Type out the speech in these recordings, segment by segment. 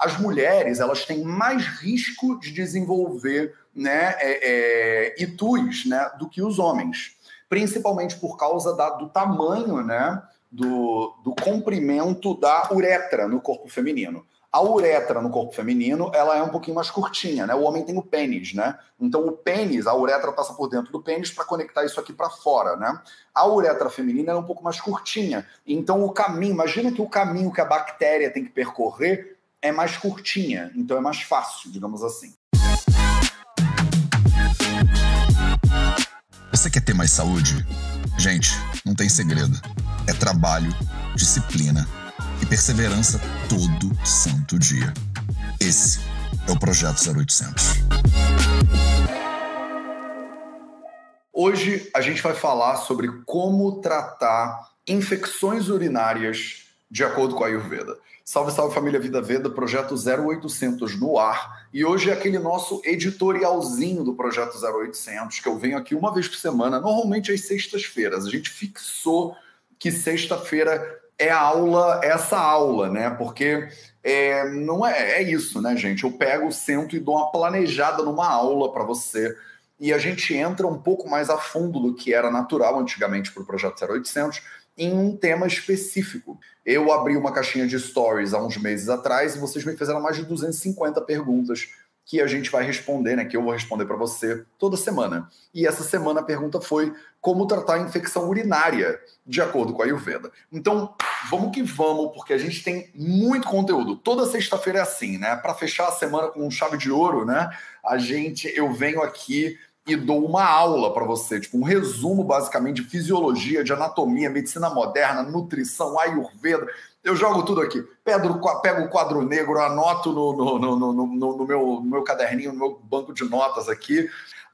as mulheres elas têm mais risco de desenvolver né, é, é, itus né, do que os homens, principalmente por causa da, do tamanho né, do, do comprimento da uretra no corpo feminino. A uretra no corpo feminino, ela é um pouquinho mais curtinha, né? O homem tem o pênis, né? Então o pênis, a uretra passa por dentro do pênis para conectar isso aqui para fora, né? A uretra feminina é um pouco mais curtinha. Então o caminho, imagina que o caminho que a bactéria tem que percorrer é mais curtinha, então é mais fácil, digamos assim. Você quer ter mais saúde? Gente, não tem segredo. É trabalho, disciplina e perseverança todo santo dia. Esse é o Projeto 0800. Hoje a gente vai falar sobre como tratar infecções urinárias de acordo com a Ayurveda. Salve, salve família Vida Veda, projeto 0800 no ar. E hoje é aquele nosso editorialzinho do projeto 0800, que eu venho aqui uma vez por semana, normalmente às sextas-feiras. A gente fixou que sexta-feira é a aula, essa aula, né? Porque é, não é, é isso, né, gente? Eu pego, sento e dou uma planejada numa aula para você. E a gente entra um pouco mais a fundo do que era natural antigamente para o projeto 0800 em um tema específico. Eu abri uma caixinha de stories há uns meses atrás e vocês me fizeram mais de 250 perguntas que a gente vai responder, né? Que eu vou responder para você toda semana. E essa semana a pergunta foi como tratar a infecção urinária, de acordo com a Ayurveda. Então, vamos que vamos, porque a gente tem muito conteúdo. Toda sexta-feira é assim, né? Para fechar a semana com chave de ouro, né? A gente, eu venho aqui e dou uma aula para você, tipo um resumo basicamente de fisiologia, de anatomia, medicina moderna, nutrição, ayurveda. Eu jogo tudo aqui. Pego, pego o quadro negro, anoto no, no, no, no, no meu, no meu caderninho, no meu banco de notas aqui.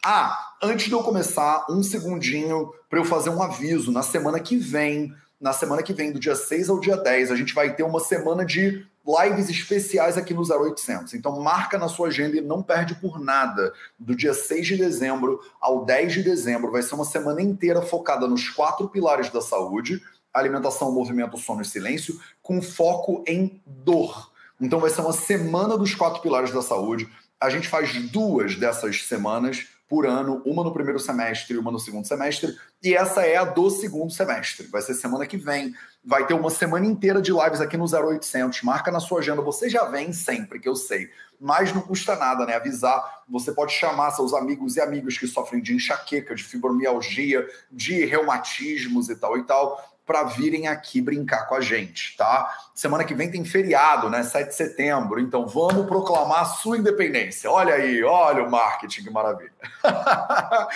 Ah, antes de eu começar, um segundinho para eu fazer um aviso. Na semana que vem, na semana que vem, do dia 6 ao dia 10, a gente vai ter uma semana de lives especiais aqui no 0800. Então marca na sua agenda e não perde por nada. Do dia 6 de dezembro ao 10 de dezembro vai ser uma semana inteira focada nos quatro pilares da saúde: alimentação, movimento, sono e silêncio, com foco em dor. Então vai ser uma semana dos quatro pilares da saúde. A gente faz duas dessas semanas por ano, uma no primeiro semestre e uma no segundo semestre, e essa é a do segundo semestre. Vai ser semana que vem, vai ter uma semana inteira de lives aqui no 0800. Marca na sua agenda, você já vem sempre, que eu sei. Mas não custa nada, né? Avisar. Você pode chamar seus amigos e amigas que sofrem de enxaqueca, de fibromialgia, de reumatismos e tal e tal para virem aqui brincar com a gente, tá? Semana que vem tem feriado, né? 7 de setembro. Então vamos proclamar a sua independência. Olha aí, olha o marketing, que maravilha.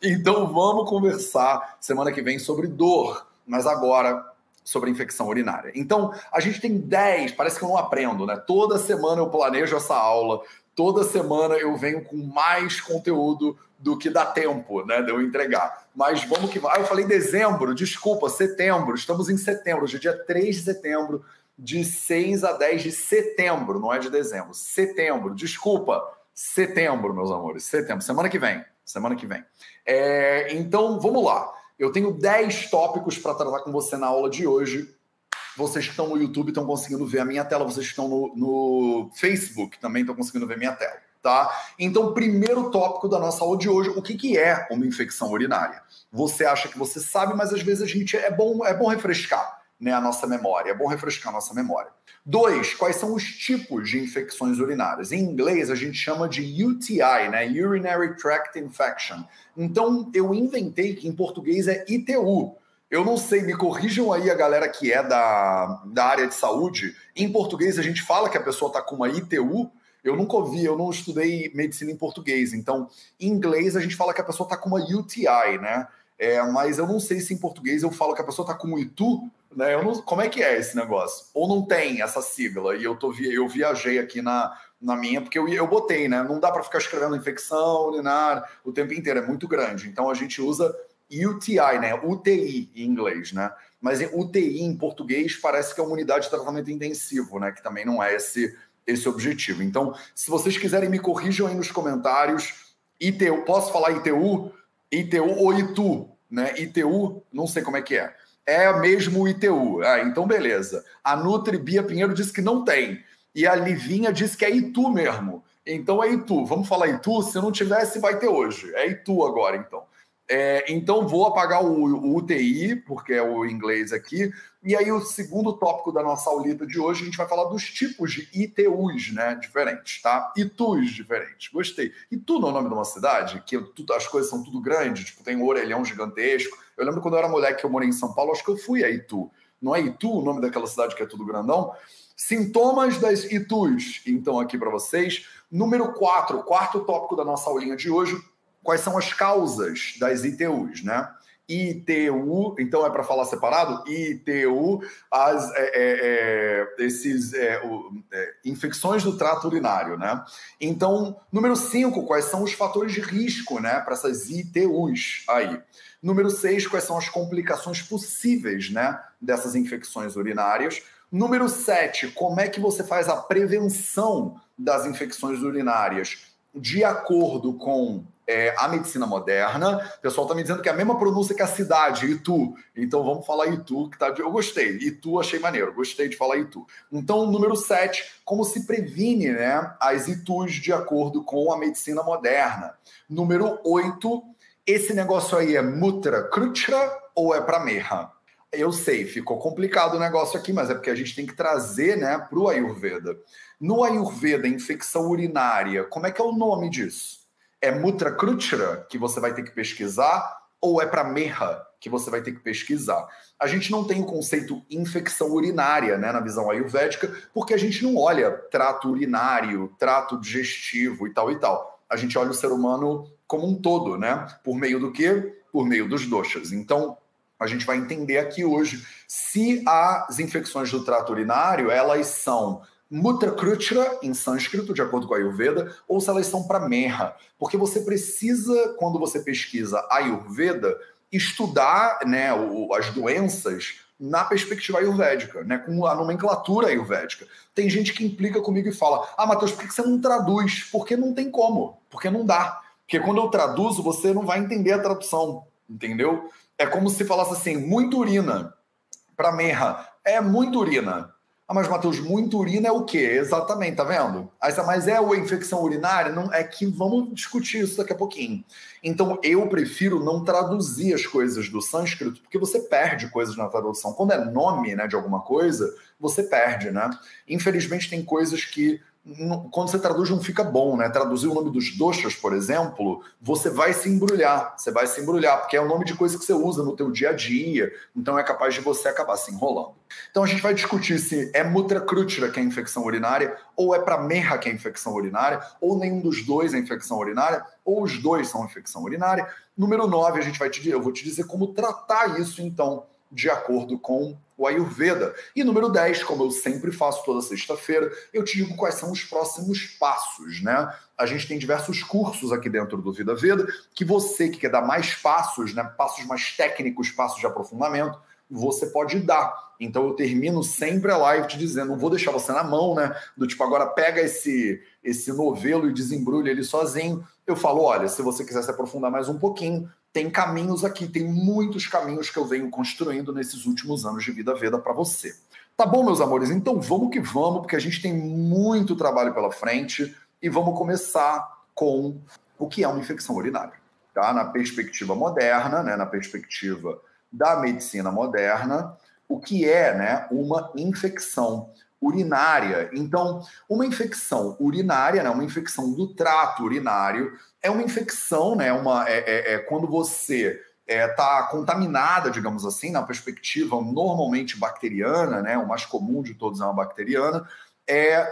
então vamos conversar semana que vem sobre dor, mas agora sobre infecção urinária. Então, a gente tem 10, parece que eu não aprendo, né? Toda semana eu planejo essa aula, toda semana eu venho com mais conteúdo do que dá tempo, né, de eu entregar. Mas vamos que vai. Ah, eu falei dezembro, desculpa, setembro. Estamos em setembro, hoje é dia 3 de setembro, de 6 a 10 de setembro, não é de dezembro. Setembro, desculpa. Setembro, meus amores. Setembro, semana que vem. Semana que vem. É, então, vamos lá. Eu tenho 10 tópicos para tratar com você na aula de hoje. Vocês que estão no YouTube estão conseguindo ver a minha tela, vocês que estão no, no Facebook também estão conseguindo ver minha tela tá? Então, primeiro tópico da nossa aula de hoje, o que, que é uma infecção urinária? Você acha que você sabe, mas às vezes a gente é bom, é bom refrescar né, a nossa memória, é bom refrescar a nossa memória. Dois, quais são os tipos de infecções urinárias? Em inglês a gente chama de UTI, né? Urinary Tract Infection. Então eu inventei que em português é ITU. Eu não sei, me corrijam aí a galera que é da, da área de saúde. Em português a gente fala que a pessoa está com uma ITU, eu nunca ouvi, eu não estudei medicina em português, então em inglês a gente fala que a pessoa está com uma UTI, né? É, mas eu não sei se em português eu falo que a pessoa está com um ITU, né? Não, como é que é esse negócio? Ou não tem essa sigla? E eu, tô, eu viajei aqui na, na minha, porque eu, eu botei, né? Não dá para ficar escrevendo infecção urinária o tempo inteiro, é muito grande. Então a gente usa UTI, né? UTI em inglês, né? Mas UTI em português parece que é uma unidade de tratamento intensivo, né? Que também não é esse esse objetivo. Então, se vocês quiserem, me corrijam aí nos comentários. ITU, posso falar ITU? ITU ou ITU? Né? ITU, não sei como é que é. É mesmo o ITU. Ah, então, beleza. A Nutri Bia Pinheiro disse que não tem. E a Livinha disse que é Itu mesmo. Então é Itu. Vamos falar Itu? Se não tivesse, vai ter hoje. É Itu agora, então. É, então vou apagar o, o, UTI, porque é o inglês aqui. E aí, o segundo tópico da nossa aulita de hoje, a gente vai falar dos tipos de ITUs, né? Diferentes, tá? ITUs diferentes. Gostei. Itu não é o nome de uma cidade, que tudo, as coisas são tudo grandes, tipo, tem um orelhão gigantesco. Eu lembro quando eu era moleque que eu morei em São Paulo, acho que eu fui a Itu. Não é Itu o nome daquela cidade que é tudo grandão? Sintomas das ITUs, então, aqui para vocês. Número 4, quarto tópico da nossa aulinha de hoje, quais são as causas das ITUs, né? ITU, então é para falar separado? ITU, as, é, é, é esses é, o, é, infecções do trato urinário, né? Então, número 5, quais são os fatores de risco, né, para essas ITUs aí? Número 6, quais são as complicações possíveis, né, dessas infecções urinárias? Número 7, como é que você faz a prevenção das infecções urinárias de acordo com é, a medicina moderna. O pessoal está me dizendo que é a mesma pronúncia que a cidade, Itu. Então vamos falar Itu, que tá. Eu gostei. Itu achei maneiro, gostei de falar Itu. Então, número 7, como se previne né, as Itus de acordo com a medicina moderna. Número 8, esse negócio aí é Mutra Krutra ou é para Merra? Eu sei, ficou complicado o negócio aqui, mas é porque a gente tem que trazer né, para o Ayurveda. No Ayurveda, infecção urinária, como é que é o nome disso? É Mutra Krutra, que você vai ter que pesquisar, ou é para Merra, que você vai ter que pesquisar? A gente não tem o conceito infecção urinária né, na visão ayurvédica, porque a gente não olha trato urinário, trato digestivo e tal e tal. A gente olha o ser humano como um todo, né? Por meio do quê? Por meio dos doshas. Então, a gente vai entender aqui hoje se as infecções do trato urinário, elas são Mutra em sânscrito, de acordo com a Ayurveda, ou se elas são para Merra. Porque você precisa, quando você pesquisa Ayurveda, estudar né, as doenças na perspectiva ayurvédica, né, com a nomenclatura ayurvédica. Tem gente que implica comigo e fala: Ah, Matheus, por que você não traduz? Porque não tem como, porque não dá. Porque quando eu traduzo, você não vai entender a tradução, entendeu? É como se falasse assim: muito urina para merra. É muito urina. Ah, mas Matheus, muito urina é o quê? Exatamente, tá vendo? Aí, mas é a infecção urinária? Não, é que vamos discutir isso daqui a pouquinho. Então, eu prefiro não traduzir as coisas do sânscrito, porque você perde coisas na tradução. Quando é nome né, de alguma coisa, você perde, né? Infelizmente, tem coisas que quando você traduz não fica bom, né? Traduzir o nome dos doxas, por exemplo, você vai se embrulhar, você vai se embrulhar, porque é o nome de coisa que você usa no teu dia a dia, então é capaz de você acabar se enrolando. Então a gente vai discutir se é mutracrútira que é infecção urinária, ou é para merra que é infecção urinária, ou nenhum dos dois é infecção urinária, ou os dois são infecção urinária. Número 9, a gente vai te eu vou te dizer como tratar isso então de acordo com o Ayurveda. E número 10, como eu sempre faço toda sexta-feira, eu te digo quais são os próximos passos, né? A gente tem diversos cursos aqui dentro do Vida Veda que você que quer dar mais passos, né, passos mais técnicos, passos de aprofundamento, você pode dar. Então eu termino sempre a live te dizendo, não vou deixar você na mão, né? Do tipo, agora pega esse esse novelo e desembrulha ele sozinho. Eu falo, olha, se você quiser se aprofundar mais um pouquinho, tem caminhos aqui, tem muitos caminhos que eu venho construindo nesses últimos anos de vida Veda para você. Tá bom, meus amores? Então vamos que vamos, porque a gente tem muito trabalho pela frente e vamos começar com o que é uma infecção urinária. Tá? Na perspectiva moderna, né? na perspectiva da medicina moderna, o que é né, uma infecção urinária. Então, uma infecção urinária, né, uma infecção do trato urinário, é uma infecção, né? Uma, é, é, é quando você está é, contaminada, digamos assim, na perspectiva normalmente bacteriana, né? O mais comum de todos é uma bacteriana, é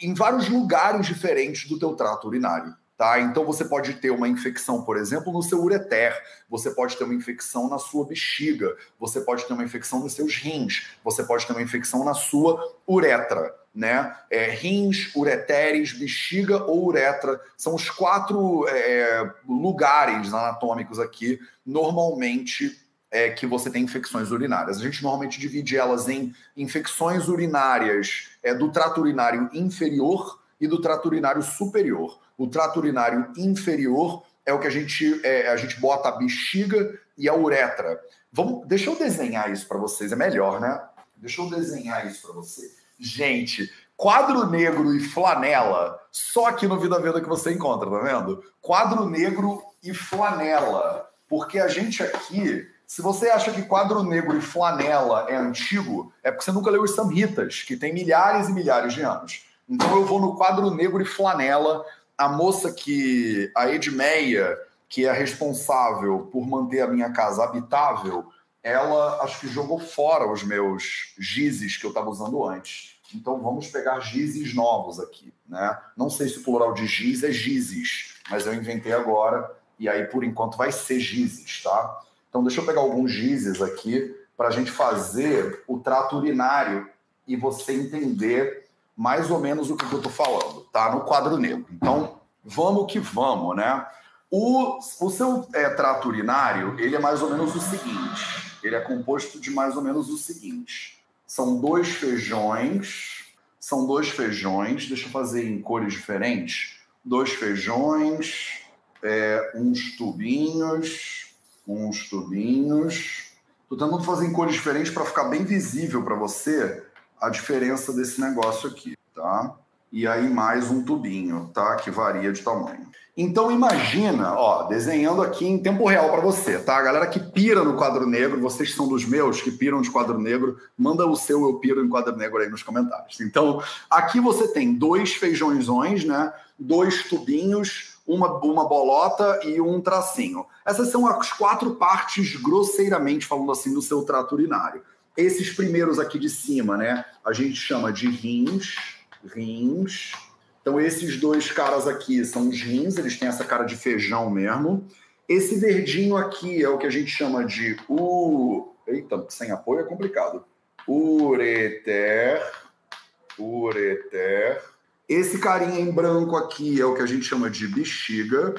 em vários lugares diferentes do teu trato urinário. Tá? Então você pode ter uma infecção, por exemplo, no seu ureter, você pode ter uma infecção na sua bexiga, você pode ter uma infecção nos seus rins, você pode ter uma infecção na sua uretra né? É, rins, ureteres, bexiga ou uretra são os quatro é, lugares anatômicos aqui, normalmente é, que você tem infecções urinárias. A gente normalmente divide elas em infecções urinárias é, do trato urinário inferior e do trato urinário superior. O trato urinário inferior é o que a gente é, a gente bota a bexiga e a uretra. Vamos, deixa eu desenhar isso para vocês, é melhor, né? Deixa eu desenhar isso para vocês. Gente, Quadro negro e flanela, só aqui no Vida Veda que você encontra, tá vendo? Quadro negro e flanela. Porque a gente aqui, se você acha que quadro negro e flanela é antigo, é porque você nunca leu os Samhitas, que tem milhares e milhares de anos. Então eu vou no quadro negro e flanela. A moça que, a Edmeia, que é responsável por manter a minha casa habitável, ela acho que jogou fora os meus gizes que eu estava usando antes. Então vamos pegar gizes novos aqui, né? Não sei se o plural de giz é gizes, mas eu inventei agora e aí por enquanto vai ser gizes, tá? Então deixa eu pegar alguns gizes aqui para a gente fazer o trato urinário e você entender mais ou menos o que eu estou falando, tá? No quadro negro. Então vamos que vamos, né? O, o seu é, trato urinário, ele é mais ou menos o seguinte. Ele é composto de mais ou menos o seguinte. São dois feijões, são dois feijões, deixa eu fazer em cores diferentes. Dois feijões, é, uns tubinhos, uns tubinhos. Estou tentando fazer em cores diferentes para ficar bem visível para você a diferença desse negócio aqui, tá? E aí mais um tubinho, tá? Que varia de tamanho. Então imagina, ó, desenhando aqui em tempo real para você, tá? A galera que pira no quadro negro, vocês são dos meus que piram de quadro negro, manda o seu eu piro em quadro negro aí nos comentários. Então, aqui você tem dois feijõezões, né? Dois tubinhos, uma, uma bolota e um tracinho. Essas são as quatro partes, grosseiramente falando assim, do seu trato urinário. Esses primeiros aqui de cima, né? A gente chama de rins, rins, então, esses dois caras aqui são os rins, eles têm essa cara de feijão mesmo. Esse verdinho aqui é o que a gente chama de u. Eita, sem apoio é complicado. Ureter. Ureter. Esse carinha em branco aqui é o que a gente chama de bexiga.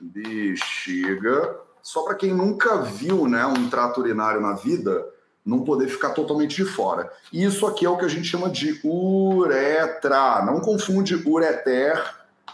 Bexiga. Só para quem nunca viu né, um trato urinário na vida, não poder ficar totalmente de fora. Isso aqui é o que a gente chama de uretra. Não confunde ureter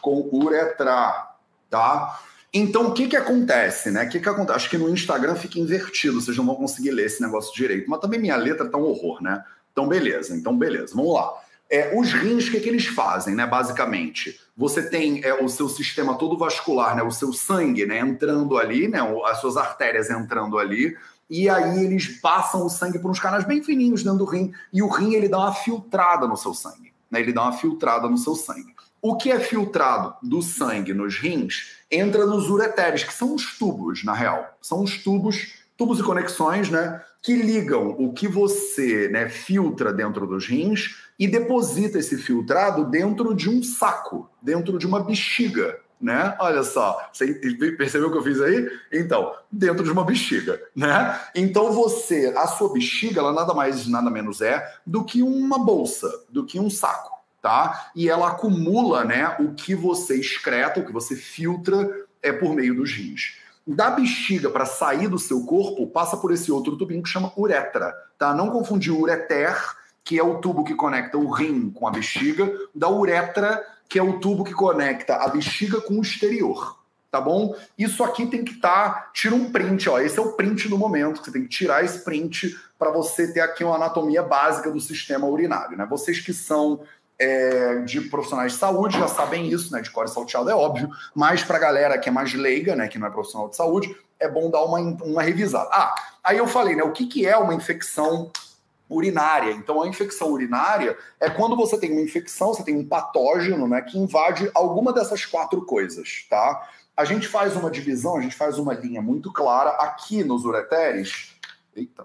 com uretra, tá? Então, o que que acontece, né? O que que acontece? Acho que no Instagram fica invertido, vocês não vão conseguir ler esse negócio direito. Mas também minha letra tá um horror, né? Então, beleza. Então, beleza. Vamos lá. É, os rins, o que, que eles fazem, né? Basicamente, você tem é, o seu sistema todo vascular, né? O seu sangue, né? Entrando ali, né? As suas artérias entrando ali e aí eles passam o sangue por uns canais bem fininhos dentro do rim, e o rim ele dá uma filtrada no seu sangue, né? Ele dá uma filtrada no seu sangue. O que é filtrado do sangue nos rins entra nos ureteres, que são os tubos, na real. São os tubos, tubos e conexões, né? Que ligam o que você né, filtra dentro dos rins e deposita esse filtrado dentro de um saco, dentro de uma bexiga, né? Olha só, você percebeu o que eu fiz aí? Então, dentro de uma bexiga, né? Então você, a sua bexiga, ela nada mais nada menos é do que uma bolsa, do que um saco, tá? E ela acumula, né, o que você excreta, o que você filtra é por meio dos rins. Da bexiga para sair do seu corpo, passa por esse outro tubinho que chama uretra, tá? Não confundir ureter, que é o tubo que conecta o rim com a bexiga, da uretra que é o tubo que conecta a bexiga com o exterior. Tá bom? Isso aqui tem que estar. Tá, tira um print, ó. Esse é o print do momento. Você tem que tirar esse print para você ter aqui uma anatomia básica do sistema urinário. Né? Vocês que são é, de profissionais de saúde já sabem isso, né? De core salteado é óbvio, mas para a galera que é mais leiga, né? Que não é profissional de saúde, é bom dar uma, uma revisada. Ah, aí eu falei, né? O que, que é uma infecção urinária. Então, a infecção urinária é quando você tem uma infecção, você tem um patógeno, né, que invade alguma dessas quatro coisas, tá? A gente faz uma divisão, a gente faz uma linha muito clara aqui nos ureteres. Eita,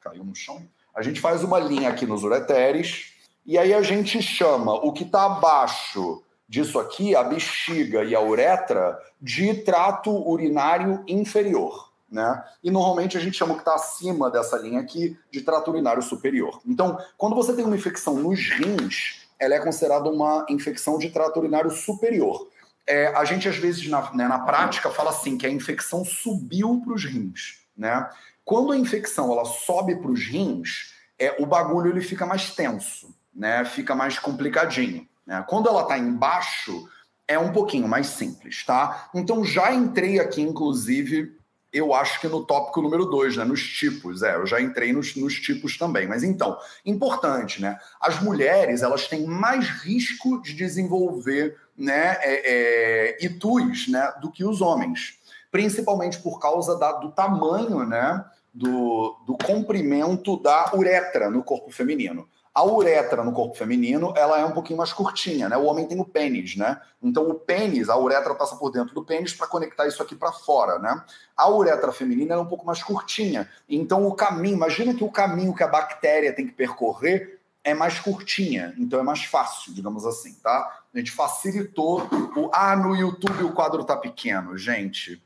caiu no chão. A gente faz uma linha aqui nos ureteres e aí a gente chama o que está abaixo disso aqui, a bexiga e a uretra, de trato urinário inferior né? E normalmente a gente chama o que está acima dessa linha aqui de trato urinário superior. Então, quando você tem uma infecção nos rins, ela é considerada uma infecção de trato urinário superior. É, a gente, às vezes, na, né, na prática, fala assim que a infecção subiu para os rins, né? Quando a infecção ela sobe para os rins, é, o bagulho ele fica mais tenso, né? Fica mais complicadinho. Né? Quando ela está embaixo, é um pouquinho mais simples, tá? Então já entrei aqui, inclusive, eu acho que no tópico número dois, né? Nos tipos. É, eu já entrei nos, nos tipos também. Mas então, importante, né? As mulheres, elas têm mais risco de desenvolver né, é, é, itus, né, do que os homens. Principalmente por causa da, do tamanho, né? Do, do comprimento da uretra no corpo feminino. A uretra no corpo feminino, ela é um pouquinho mais curtinha, né? O homem tem o pênis, né? Então o pênis, a uretra passa por dentro do pênis para conectar isso aqui para fora, né? A uretra feminina é um pouco mais curtinha. Então o caminho, imagina que o caminho que a bactéria tem que percorrer é mais curtinha, então é mais fácil, digamos assim, tá? A gente facilitou o ah, no YouTube o quadro tá pequeno, gente.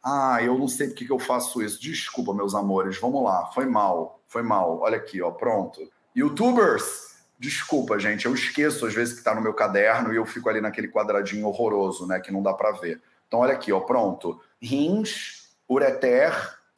Ah, eu não sei por que eu faço isso. Desculpa, meus amores. Vamos lá. Foi mal. Foi mal. Olha aqui, ó. Pronto. Youtubers, desculpa, gente, eu esqueço às vezes que está no meu caderno e eu fico ali naquele quadradinho horroroso, né, que não dá para ver. Então, olha aqui, ó, pronto. Rins, ureter,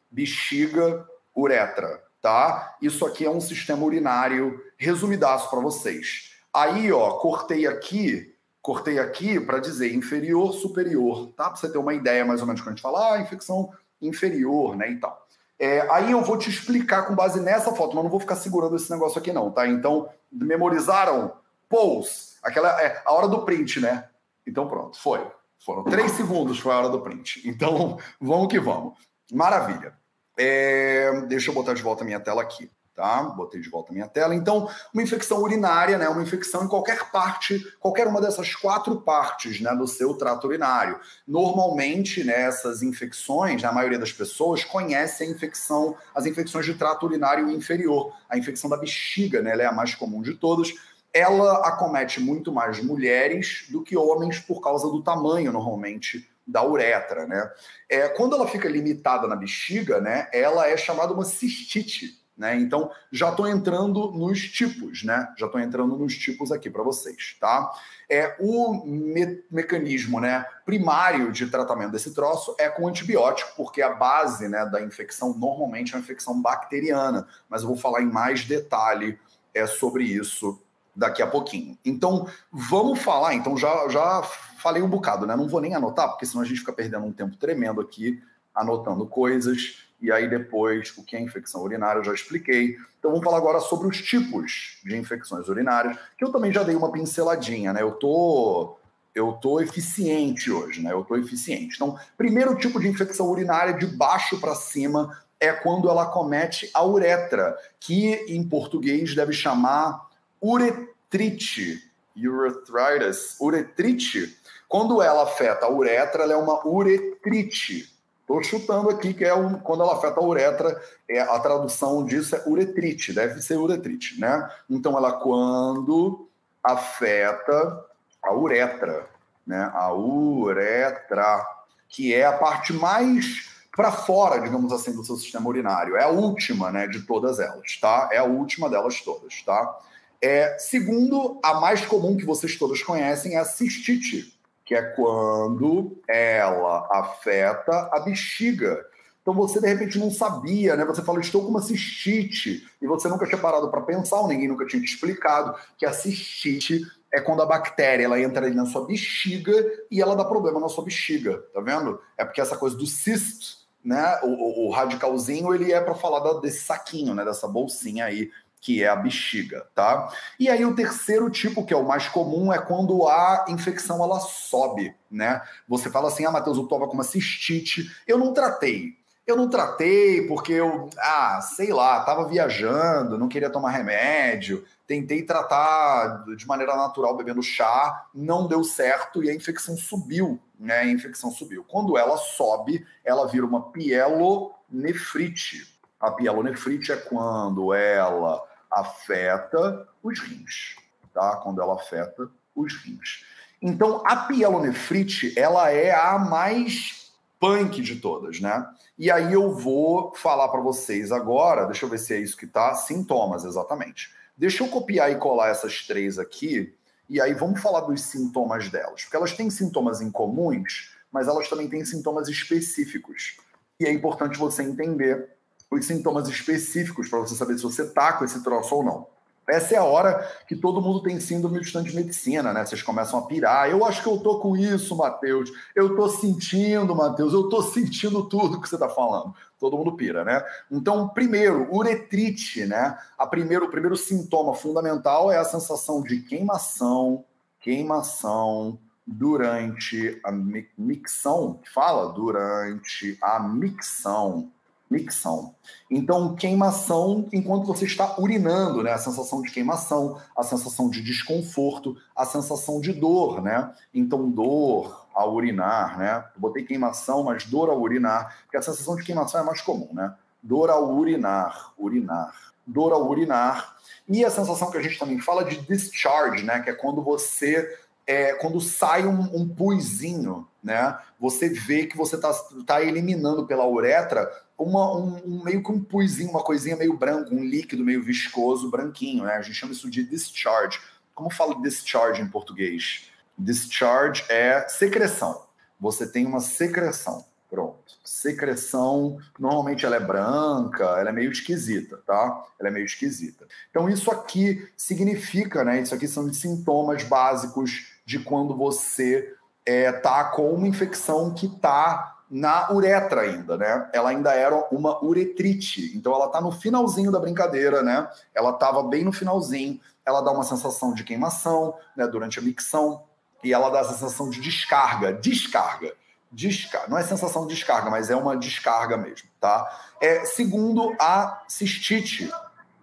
bexiga, uretra, tá? Isso aqui é um sistema urinário resumidaço para vocês. Aí, ó, cortei aqui, cortei aqui para dizer inferior, superior, tá? Para você ter uma ideia mais ou menos quando a gente fala, ah, infecção inferior, né, e tal. É, aí eu vou te explicar com base nessa foto, mas não vou ficar segurando esse negócio aqui não, tá? Então, memorizaram? Pose, aquela é a hora do print, né? Então pronto, foi. Foram três segundos foi a hora do print. Então, vamos que vamos. Maravilha. É, deixa eu botar de volta a minha tela aqui tá? Botei de volta a minha tela. Então, uma infecção urinária, né? Uma infecção em qualquer parte, qualquer uma dessas quatro partes, né, do seu trato urinário. Normalmente, né, essas infecções, né, a maioria das pessoas conhece a infecção, as infecções de trato urinário inferior. A infecção da bexiga, né? Ela é a mais comum de todas. Ela acomete muito mais mulheres do que homens por causa do tamanho, normalmente, da uretra, né? É, quando ela fica limitada na bexiga, né, ela é chamada uma cistite, né? Então, já estou entrando nos tipos, né? Já estou entrando nos tipos aqui para vocês, tá? É, o me mecanismo né, primário de tratamento desse troço é com antibiótico, porque a base né, da infecção normalmente é uma infecção bacteriana, mas eu vou falar em mais detalhe é, sobre isso daqui a pouquinho. Então, vamos falar, então já, já falei um bocado, né? Não vou nem anotar, porque senão a gente fica perdendo um tempo tremendo aqui anotando coisas e aí depois o que é infecção urinária eu já expliquei. Então vamos falar agora sobre os tipos de infecções urinárias, que eu também já dei uma pinceladinha, né? Eu tô eu tô eficiente hoje, né? Eu tô eficiente. Então, primeiro tipo de infecção urinária de baixo para cima é quando ela comete a uretra, que em português deve chamar uretrite, urethritis, uretrite. Quando ela afeta a uretra, ela é uma uretrite. Estou chutando aqui que é um, quando ela afeta a uretra, é, a tradução disso é uretrite, deve ser uretrite, né? Então, ela quando afeta a uretra, né? A uretra, que é a parte mais para fora, digamos assim, do seu sistema urinário. É a última, né, de todas elas, tá? É a última delas todas, tá? É, segundo, a mais comum que vocês todas conhecem é a cistite, que é quando ela afeta a bexiga. Então você de repente não sabia, né? Você fala, estou com uma cistite, e você nunca tinha parado para pensar, ou ninguém nunca tinha te explicado que a cistite é quando a bactéria ela entra ali na sua bexiga e ela dá problema na sua bexiga, tá vendo? É porque essa coisa do cyst, né? O, o, o radicalzinho ele é para falar desse saquinho, né? Dessa bolsinha aí que é a bexiga, tá? E aí o terceiro tipo, que é o mais comum, é quando a infecção ela sobe, né? Você fala assim, ah, Matheus, eu tava com uma cistite, eu não tratei. Eu não tratei porque eu, ah, sei lá, tava viajando, não queria tomar remédio, tentei tratar de maneira natural bebendo chá, não deu certo e a infecção subiu, né? A infecção subiu. Quando ela sobe, ela vira uma pielonefrite. A pielonefrite é quando ela afeta os rins, tá? Quando ela afeta os rins. Então, a pielonefrite, ela é a mais punk de todas, né? E aí eu vou falar para vocês agora, deixa eu ver se é isso que tá, sintomas exatamente. Deixa eu copiar e colar essas três aqui, e aí vamos falar dos sintomas delas, porque elas têm sintomas incomuns, mas elas também têm sintomas específicos. E é importante você entender os sintomas específicos para você saber se você está com esse troço ou não. Essa é a hora que todo mundo tem síndrome de estudante de medicina, né? Vocês começam a pirar. Eu acho que eu tô com isso, Matheus. Eu tô sentindo, Matheus. Eu tô sentindo tudo que você tá falando. Todo mundo pira, né? Então, primeiro, uretrite, né? A primeiro, o primeiro sintoma fundamental é a sensação de queimação, queimação durante a micção, fala durante a micção micção. Então, queimação enquanto você está urinando, né? A sensação de queimação, a sensação de desconforto, a sensação de dor, né? Então, dor ao urinar, né? Eu botei queimação, mas dor ao urinar, porque a sensação de queimação é mais comum, né? Dor ao urinar, urinar. Dor ao urinar. E a sensação que a gente também fala de discharge, né? Que é quando você é, quando sai um, um puizinho, né? Você vê que você está tá eliminando pela uretra uma, um, um, meio que um puizinho, uma coisinha meio branco, um líquido meio viscoso, branquinho, né? A gente chama isso de discharge. Como fala discharge em português? Discharge é secreção. Você tem uma secreção. Pronto. Secreção, normalmente ela é branca, ela é meio esquisita, tá? Ela é meio esquisita. Então, isso aqui significa, né? Isso aqui são sintomas básicos de quando você é, tá com uma infecção que tá na uretra ainda, né? Ela ainda era uma uretrite. Então ela tá no finalzinho da brincadeira, né? Ela tava bem no finalzinho. Ela dá uma sensação de queimação, né, durante a micção, e ela dá a sensação de descarga, descarga. Descarga. Não é sensação de descarga, mas é uma descarga mesmo, tá? É, segundo a cistite.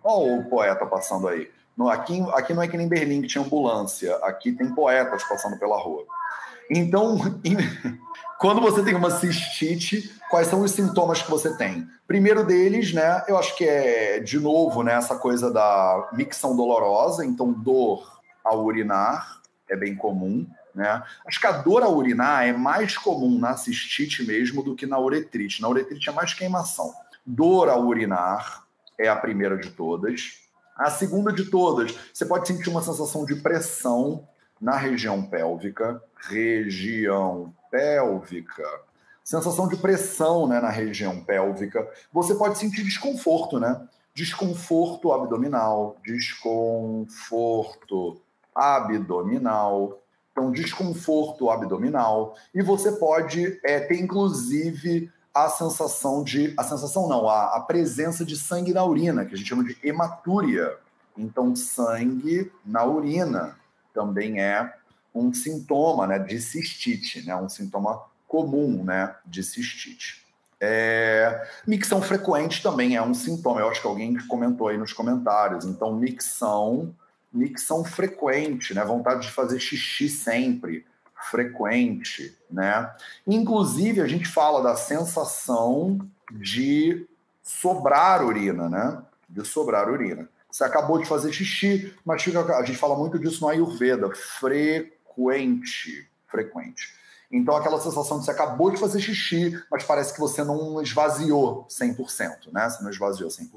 Olha o poeta passando aí. Aqui, aqui não é que nem Berlim que tinha ambulância. Aqui tem poetas passando pela rua. Então, quando você tem uma cistite, quais são os sintomas que você tem? Primeiro deles, né, eu acho que é, de novo, né, essa coisa da micção dolorosa, então dor ao urinar é bem comum, né? Acho que a dor ao urinar é mais comum na cistite mesmo do que na uretrite. Na uretrite é mais queimação. Dor ao urinar é a primeira de todas. A segunda de todas, você pode sentir uma sensação de pressão na região pélvica, região pélvica, sensação de pressão né, na região pélvica. Você pode sentir desconforto, né? Desconforto abdominal, desconforto abdominal. Então, desconforto abdominal. E você pode é, ter, inclusive, a sensação de. A sensação não, a, a presença de sangue na urina, que a gente chama de hematúria. Então, sangue na urina também é um sintoma né, de cistite, né, um sintoma comum né, de cistite. É, micção frequente também é um sintoma, eu acho que alguém comentou aí nos comentários. Então, micção, micção frequente, né, vontade de fazer xixi sempre, frequente, né? Inclusive, a gente fala da sensação de sobrar urina, né? De sobrar urina. Você acabou de fazer xixi, mas fica, a gente fala muito disso no Ayurveda, frequente, frequente. Então, aquela sensação de você acabou de fazer xixi, mas parece que você não esvaziou 100%, né? Você não esvaziou 100%.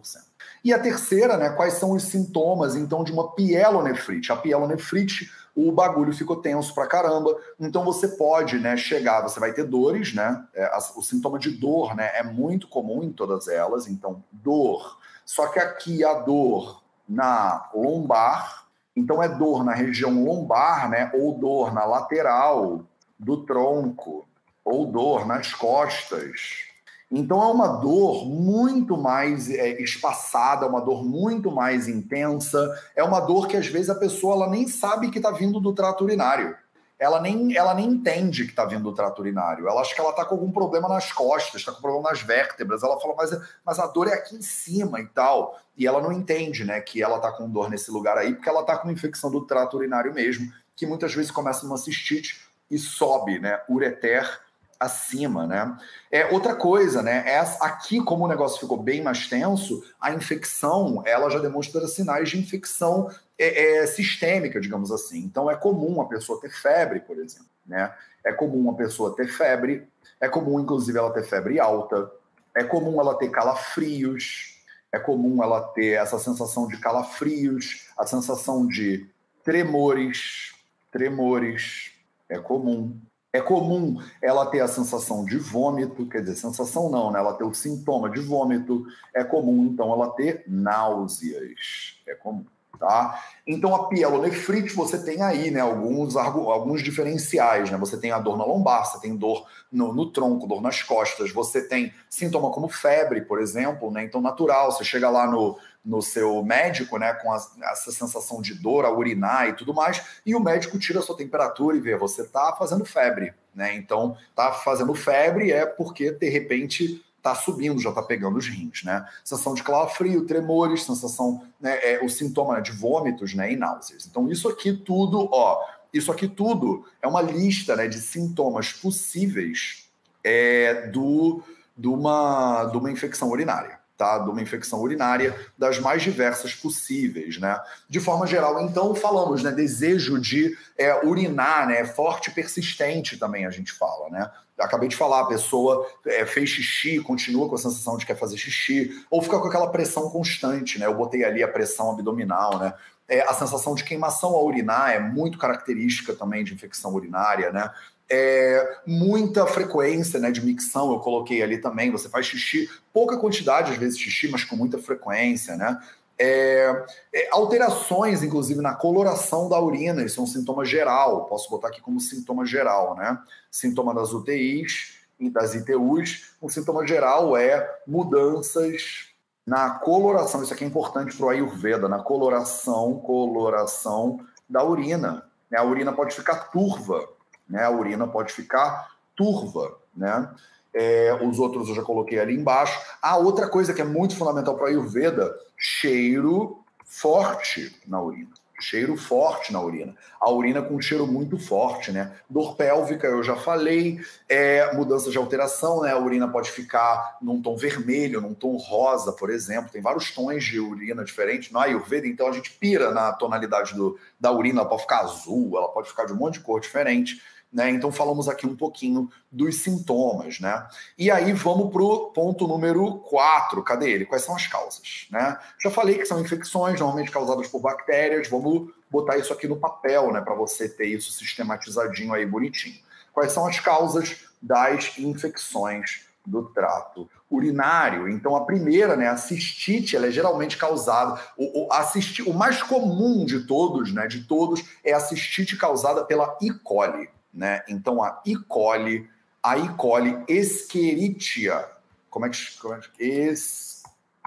E a terceira, né? Quais são os sintomas, então, de uma pielonefrite? A pielonefrite, o bagulho ficou tenso pra caramba. Então, você pode, né, chegar, você vai ter dores, né? É, o sintoma de dor, né, é muito comum em todas elas. Então, dor. Só que aqui a dor na lombar, então é dor na região lombar, né? Ou dor na lateral do tronco, ou dor nas costas. Então é uma dor muito mais é, espaçada, uma dor muito mais intensa. É uma dor que às vezes a pessoa ela nem sabe que está vindo do trato urinário ela nem, ela nem entende que está vindo do trato urinário. Ela acha que ela está com algum problema nas costas, está com problema nas vértebras. Ela fala, mas, mas a dor é aqui em cima e tal. E ela não entende né, que ela está com dor nesse lugar aí, porque ela está com infecção do trato urinário mesmo, que muitas vezes começa numa cistite e sobe, né? Ureter acima, né? É outra coisa, né? É, aqui, como o negócio ficou bem mais tenso, a infecção ela já demonstra sinais de infecção é, é, sistêmica, digamos assim. Então é comum a pessoa ter febre, por exemplo, né? É comum a pessoa ter febre, é comum, inclusive, ela ter febre alta, é comum ela ter calafrios, é comum ela ter essa sensação de calafrios, a sensação de tremores, tremores, é comum. É comum ela ter a sensação de vômito, quer dizer, sensação não, né? Ela ter o sintoma de vômito. É comum, então, ela ter náuseas. É comum. Tá? Então, a pielonefrite, você tem aí né, alguns, alguns diferenciais. Né? Você tem a dor na lombar, você tem dor no, no, tronco, dor nas costas, você tem sintoma como febre, por exemplo. Né? Então, natural, você chega lá no, no seu médico né, com a, essa sensação de dor, a urinar e tudo mais, e o médico tira a sua temperatura e vê, você está fazendo febre. Né? Então, está fazendo febre é porque, de repente, está subindo, já está pegando os rins, né? Sensação de calafrio, tremores, sensação, né, é, o sintoma de vômitos, né, e náuseas. Então isso aqui tudo, ó, isso aqui tudo é uma lista, né, de sintomas possíveis é, do, de, uma, de uma infecção urinária tá? De uma infecção urinária das mais diversas possíveis, né? De forma geral, então, falamos, né? Desejo de é, urinar, né? Forte e persistente também a gente fala, né? Acabei de falar, a pessoa é, fez xixi, continua com a sensação de que quer fazer xixi, ou fica com aquela pressão constante, né? Eu botei ali a pressão abdominal, né? É, a sensação de queimação ao urinar é muito característica também de infecção urinária, né? É, muita frequência né, de micção, eu coloquei ali também. Você faz xixi, pouca quantidade, às vezes, xixi, mas com muita frequência, né? É, é, alterações, inclusive, na coloração da urina, isso é um sintoma geral, posso botar aqui como sintoma geral, né? Sintoma das UTIs e das ITUs. O sintoma geral é mudanças na coloração, isso aqui é importante para o Ayurveda, na coloração, coloração da urina. A urina pode ficar turva, né? A urina pode ficar turva, né? É, os outros eu já coloquei ali embaixo. A outra coisa que é muito fundamental para a Ayurveda, cheiro forte na urina. Cheiro forte na urina. A urina com um cheiro muito forte, né? Dor pélvica, eu já falei. É, mudança de alteração, né? A urina pode ficar num tom vermelho, num tom rosa, por exemplo. Tem vários tons de urina diferentes no Ayurveda, então a gente pira na tonalidade do, da urina. Ela pode ficar azul, ela pode ficar de um monte de cor diferente. Né? Então falamos aqui um pouquinho dos sintomas, né? E aí vamos para o ponto número 4. Cadê ele? Quais são as causas? Né? Já falei que são infecções normalmente causadas por bactérias. Vamos botar isso aqui no papel, né? Para você ter isso sistematizadinho aí bonitinho. Quais são as causas das infecções do trato urinário. Então, a primeira, né, a cistite, ela é geralmente causada. O, o, a o mais comum de todos, né, de todos, é a cistite causada pela E. coli né? Então a E. coli, a E. coli Escherichia, como é que como é que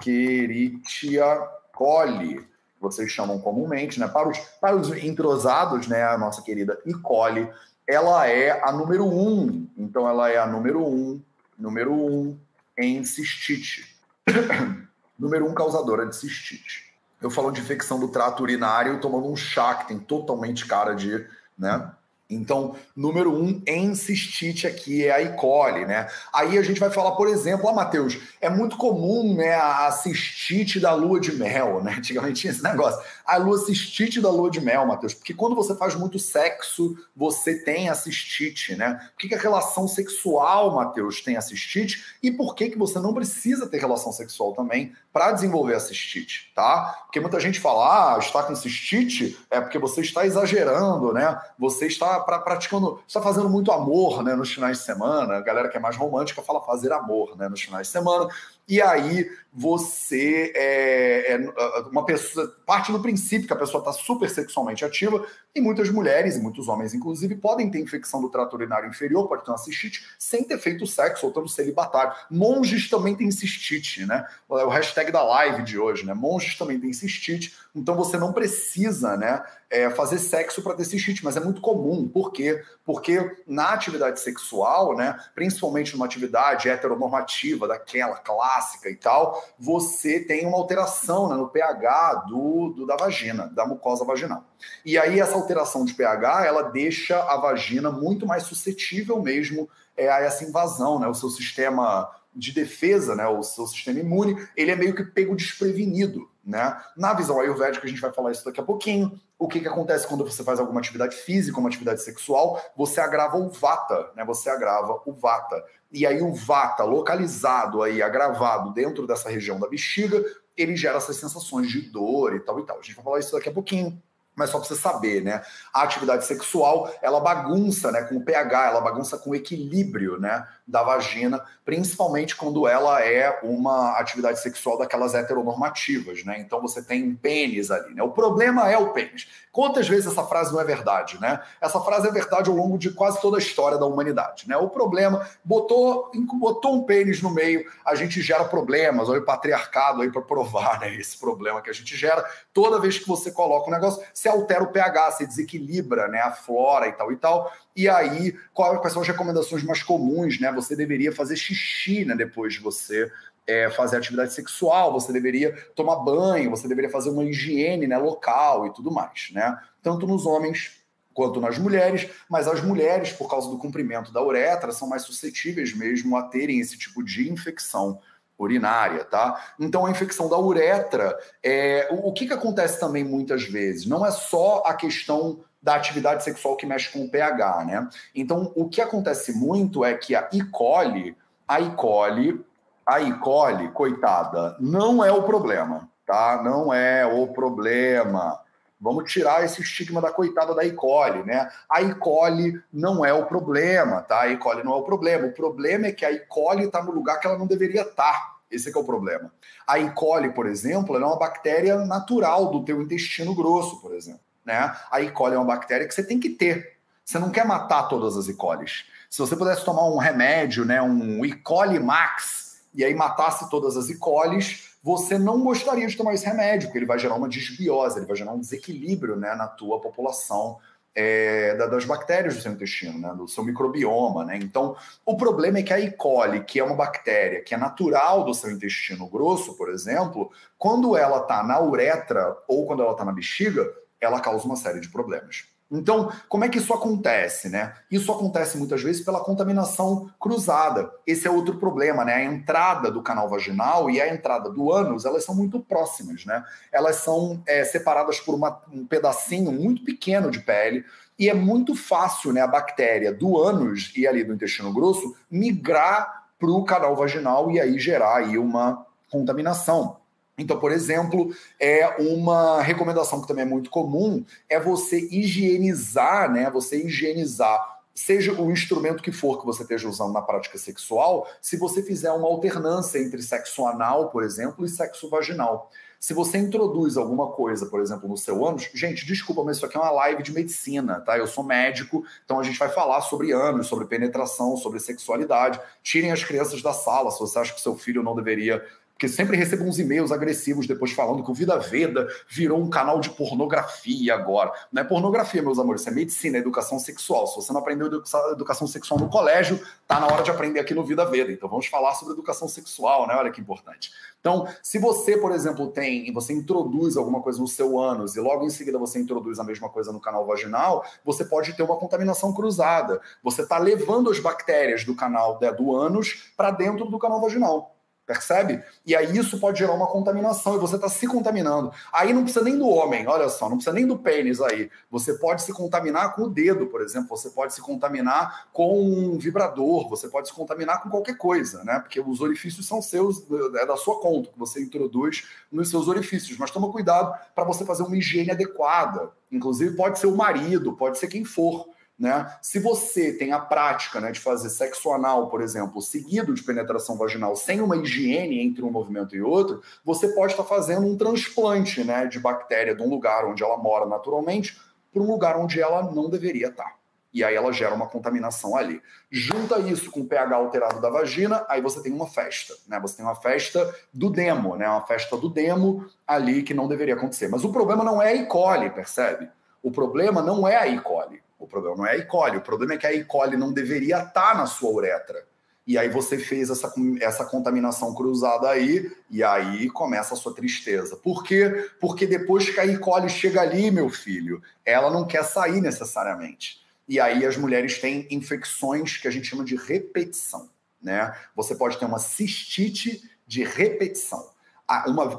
Escherichia coli, vocês chamam comumente, né? Para os, para os entrosados, né? A nossa querida E. coli, ela é a número um. Então ela é a número um, número um em cistite. número um causadora de cistite. Eu falo de infecção do trato urinário tomando um chá que tem totalmente cara de, né? Então, número um, em cistite aqui é a E. coli, né? Aí a gente vai falar, por exemplo, ó, Matheus, é muito comum, né, a cistite da lua de mel, né? Antigamente tinha esse negócio. A lua cistite da lua de mel, Matheus, porque quando você faz muito sexo, você tem a cistite, né? Por que, que a relação sexual, Matheus, tem a cistite? E por que, que você não precisa ter relação sexual também para desenvolver a cistite, tá? Porque muita gente fala, ah, está com cistite é porque você está exagerando, né? Você está pra, praticando, está fazendo muito amor né, nos finais de semana. A galera que é mais romântica fala fazer amor né, nos finais de semana. E aí você é, é uma pessoa. Parte do princípio que a pessoa está super sexualmente ativa, e muitas mulheres, e muitos homens, inclusive, podem ter infecção do trato urinário inferior, pode ter uma cistite, sem ter feito sexo, ou estando celibatário. Monges também têm cistite, né? É o hashtag da live de hoje, né? Monges também têm cistite, então você não precisa, né? É, fazer sexo para ter cistite, mas é muito comum. Por quê? Porque na atividade sexual, né, principalmente numa atividade heteronormativa, daquela clássica e tal, você tem uma alteração né, no pH do, do, da vagina, da mucosa vaginal. E aí essa alteração de pH, ela deixa a vagina muito mais suscetível mesmo é, a essa invasão, né? O seu sistema de defesa, né, o seu sistema imune, ele é meio que pego desprevenido, né? Na visão ayurvédica, a gente vai falar isso daqui a pouquinho. O que, que acontece quando você faz alguma atividade física, uma atividade sexual? Você agrava o vata, né? Você agrava o vata. E aí o vata localizado aí, agravado dentro dessa região da bexiga, ele gera essas sensações de dor e tal e tal. A gente vai falar isso daqui a pouquinho. mas só para você saber, né? A atividade sexual, ela bagunça, né, com o pH, ela bagunça com o equilíbrio, né, da vagina, principalmente quando ela é uma atividade sexual daquelas heteronormativas, né? Então você tem um pênis ali, né? O problema é o pênis. Quantas vezes essa frase não é verdade, né? Essa frase é verdade ao longo de quase toda a história da humanidade, né? O problema botou botou um pênis no meio, a gente gera problemas, olha o patriarcado aí para provar, né, esse problema que a gente gera toda vez que você coloca um negócio, você altera o pH, você desequilibra, né, a flora e tal e tal. E aí, quais são as recomendações mais comuns, né? Você deveria fazer xixi, né, depois de você é, fazer atividade sexual, você deveria tomar banho, você deveria fazer uma higiene né, local e tudo mais, né? Tanto nos homens quanto nas mulheres, mas as mulheres, por causa do comprimento da uretra, são mais suscetíveis mesmo a terem esse tipo de infecção urinária, tá? Então a infecção da uretra, é, o, o que, que acontece também muitas vezes? Não é só a questão da atividade sexual que mexe com o pH, né? Então o que acontece muito é que a E. coli, a E. coli a E. coli, coitada, não é o problema, tá? Não é o problema. Vamos tirar esse estigma da coitada da E. coli, né? A E. coli não é o problema, tá? A E. coli não é o problema. O problema é que a E. coli está no lugar que ela não deveria estar. Tá. Esse é, o problema. A E. coli, por exemplo, é uma bactéria natural do teu intestino grosso, por exemplo. Né? A E. coli é uma bactéria que você tem que ter. Você não quer matar todas as E. colis. Se você pudesse tomar um remédio, né, um E. coli max, e aí matasse todas as E. colis, você não gostaria de tomar esse remédio, porque ele vai gerar uma desbiose, ele vai gerar um desequilíbrio né, na tua população é, das bactérias do seu intestino, né, do seu microbioma. Né? Então, o problema é que a E. coli, que é uma bactéria que é natural do seu intestino grosso, por exemplo, quando ela está na uretra ou quando ela está na bexiga, ela causa uma série de problemas. Então, como é que isso acontece, né? Isso acontece muitas vezes pela contaminação cruzada. Esse é outro problema, né? A entrada do canal vaginal e a entrada do ânus, elas são muito próximas, né? Elas são é, separadas por uma, um pedacinho muito pequeno de pele e é muito fácil, né, a bactéria do ânus e ali do intestino grosso migrar para o canal vaginal e aí gerar aí uma contaminação. Então, por exemplo, é uma recomendação que também é muito comum é você higienizar, né? Você higienizar seja o instrumento que for que você esteja usando na prática sexual, se você fizer uma alternância entre sexo anal, por exemplo, e sexo vaginal. Se você introduz alguma coisa, por exemplo, no seu ânus, gente, desculpa, mas isso aqui é uma live de medicina, tá? Eu sou médico, então a gente vai falar sobre ânus, sobre penetração, sobre sexualidade. Tirem as crianças da sala se você acha que seu filho não deveria porque sempre recebo uns e-mails agressivos depois falando que o Vida Veda virou um canal de pornografia agora. Não é pornografia, meus amores, isso é medicina, é educação sexual. Se você não aprendeu educação sexual no colégio, tá na hora de aprender aqui no Vida Veda. Então vamos falar sobre educação sexual, né? Olha que importante. Então, se você, por exemplo, tem e você introduz alguma coisa no seu ânus e logo em seguida você introduz a mesma coisa no canal vaginal, você pode ter uma contaminação cruzada. Você está levando as bactérias do canal né, do ânus para dentro do canal vaginal. Percebe? E aí isso pode gerar uma contaminação e você está se contaminando. Aí não precisa nem do homem, olha só, não precisa nem do pênis aí. Você pode se contaminar com o dedo, por exemplo, você pode se contaminar com um vibrador, você pode se contaminar com qualquer coisa, né? Porque os orifícios são seus, é da sua conta, que você introduz nos seus orifícios. Mas toma cuidado para você fazer uma higiene adequada. Inclusive, pode ser o marido, pode ser quem for. Né? Se você tem a prática né, de fazer sexo anal, por exemplo, seguido de penetração vaginal, sem uma higiene entre um movimento e outro, você pode estar fazendo um transplante né, de bactéria de um lugar onde ela mora naturalmente para um lugar onde ela não deveria estar. E aí ela gera uma contaminação ali. Junta isso com o pH alterado da vagina, aí você tem uma festa, né? Você tem uma festa do demo, né? Uma festa do demo ali que não deveria acontecer. Mas o problema não é a E. coli, percebe? O problema não é a E. coli. O problema não é a E. coli, o problema é que a E. coli não deveria estar na sua uretra. E aí você fez essa, essa contaminação cruzada aí, e aí começa a sua tristeza. Por quê? Porque depois que a E. coli chega ali, meu filho, ela não quer sair necessariamente. E aí as mulheres têm infecções que a gente chama de repetição. Né? Você pode ter uma cistite de repetição.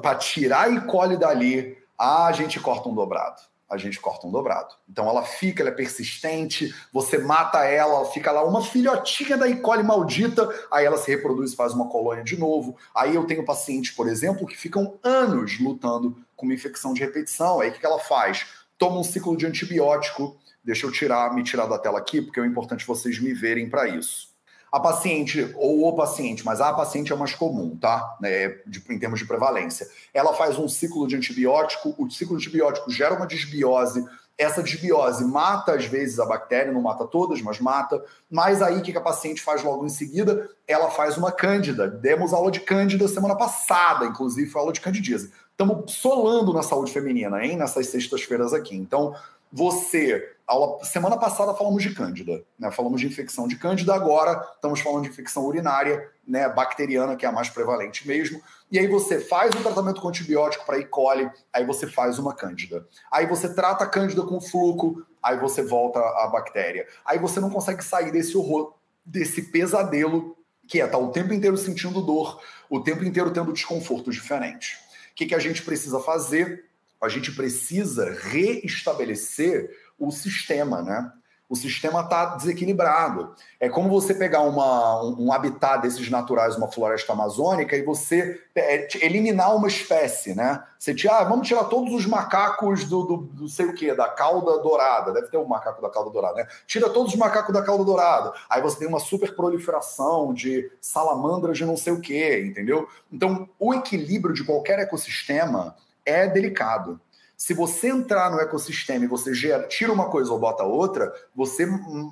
Para tirar a E. coli dali, a gente corta um dobrado a gente corta um dobrado. Então ela fica, ela é persistente, você mata ela, ela fica lá uma filhotinha da E. maldita, aí ela se reproduz, faz uma colônia de novo. Aí eu tenho pacientes, por exemplo, que ficam anos lutando com uma infecção de repetição. Aí o que ela faz? toma um ciclo de antibiótico. Deixa eu tirar, me tirar da tela aqui, porque é importante vocês me verem para isso. A paciente, ou o paciente, mas a paciente é mais comum, tá? É, de, em termos de prevalência. Ela faz um ciclo de antibiótico, o ciclo de antibiótico gera uma desbiose, essa desbiose mata às vezes a bactéria, não mata todas, mas mata. Mas aí o que a paciente faz logo em seguida? Ela faz uma cândida. Demos aula de cândida semana passada, inclusive foi aula de candidíase. Estamos solando na saúde feminina, hein? Nessas sextas-feiras aqui. Então, você Aula, semana passada falamos de cândida, né? Falamos de infecção de cândida, agora estamos falando de infecção urinária, né? Bacteriana, que é a mais prevalente mesmo. E aí você faz o tratamento com antibiótico para E. coli, aí você faz uma cândida. Aí você trata a cândida com fluco, aí você volta à bactéria. Aí você não consegue sair desse horror, desse pesadelo que é estar tá o tempo inteiro sentindo dor, o tempo inteiro tendo desconfortos diferentes. O que, que a gente precisa fazer? A gente precisa reestabelecer o sistema, né? O sistema está desequilibrado. É como você pegar uma, um, um, habitat desses naturais, uma floresta amazônica, e você é, eliminar uma espécie, né? Você tira, ah, vamos tirar todos os macacos do, do, do, sei o quê, da cauda dourada. Deve ter um macaco da cauda dourada, né? Tira todos os macacos da cauda dourada. Aí você tem uma super proliferação de salamandras de não sei o quê, entendeu? Então, o equilíbrio de qualquer ecossistema é delicado. Se você entrar no ecossistema e você gera, tira uma coisa ou bota outra, você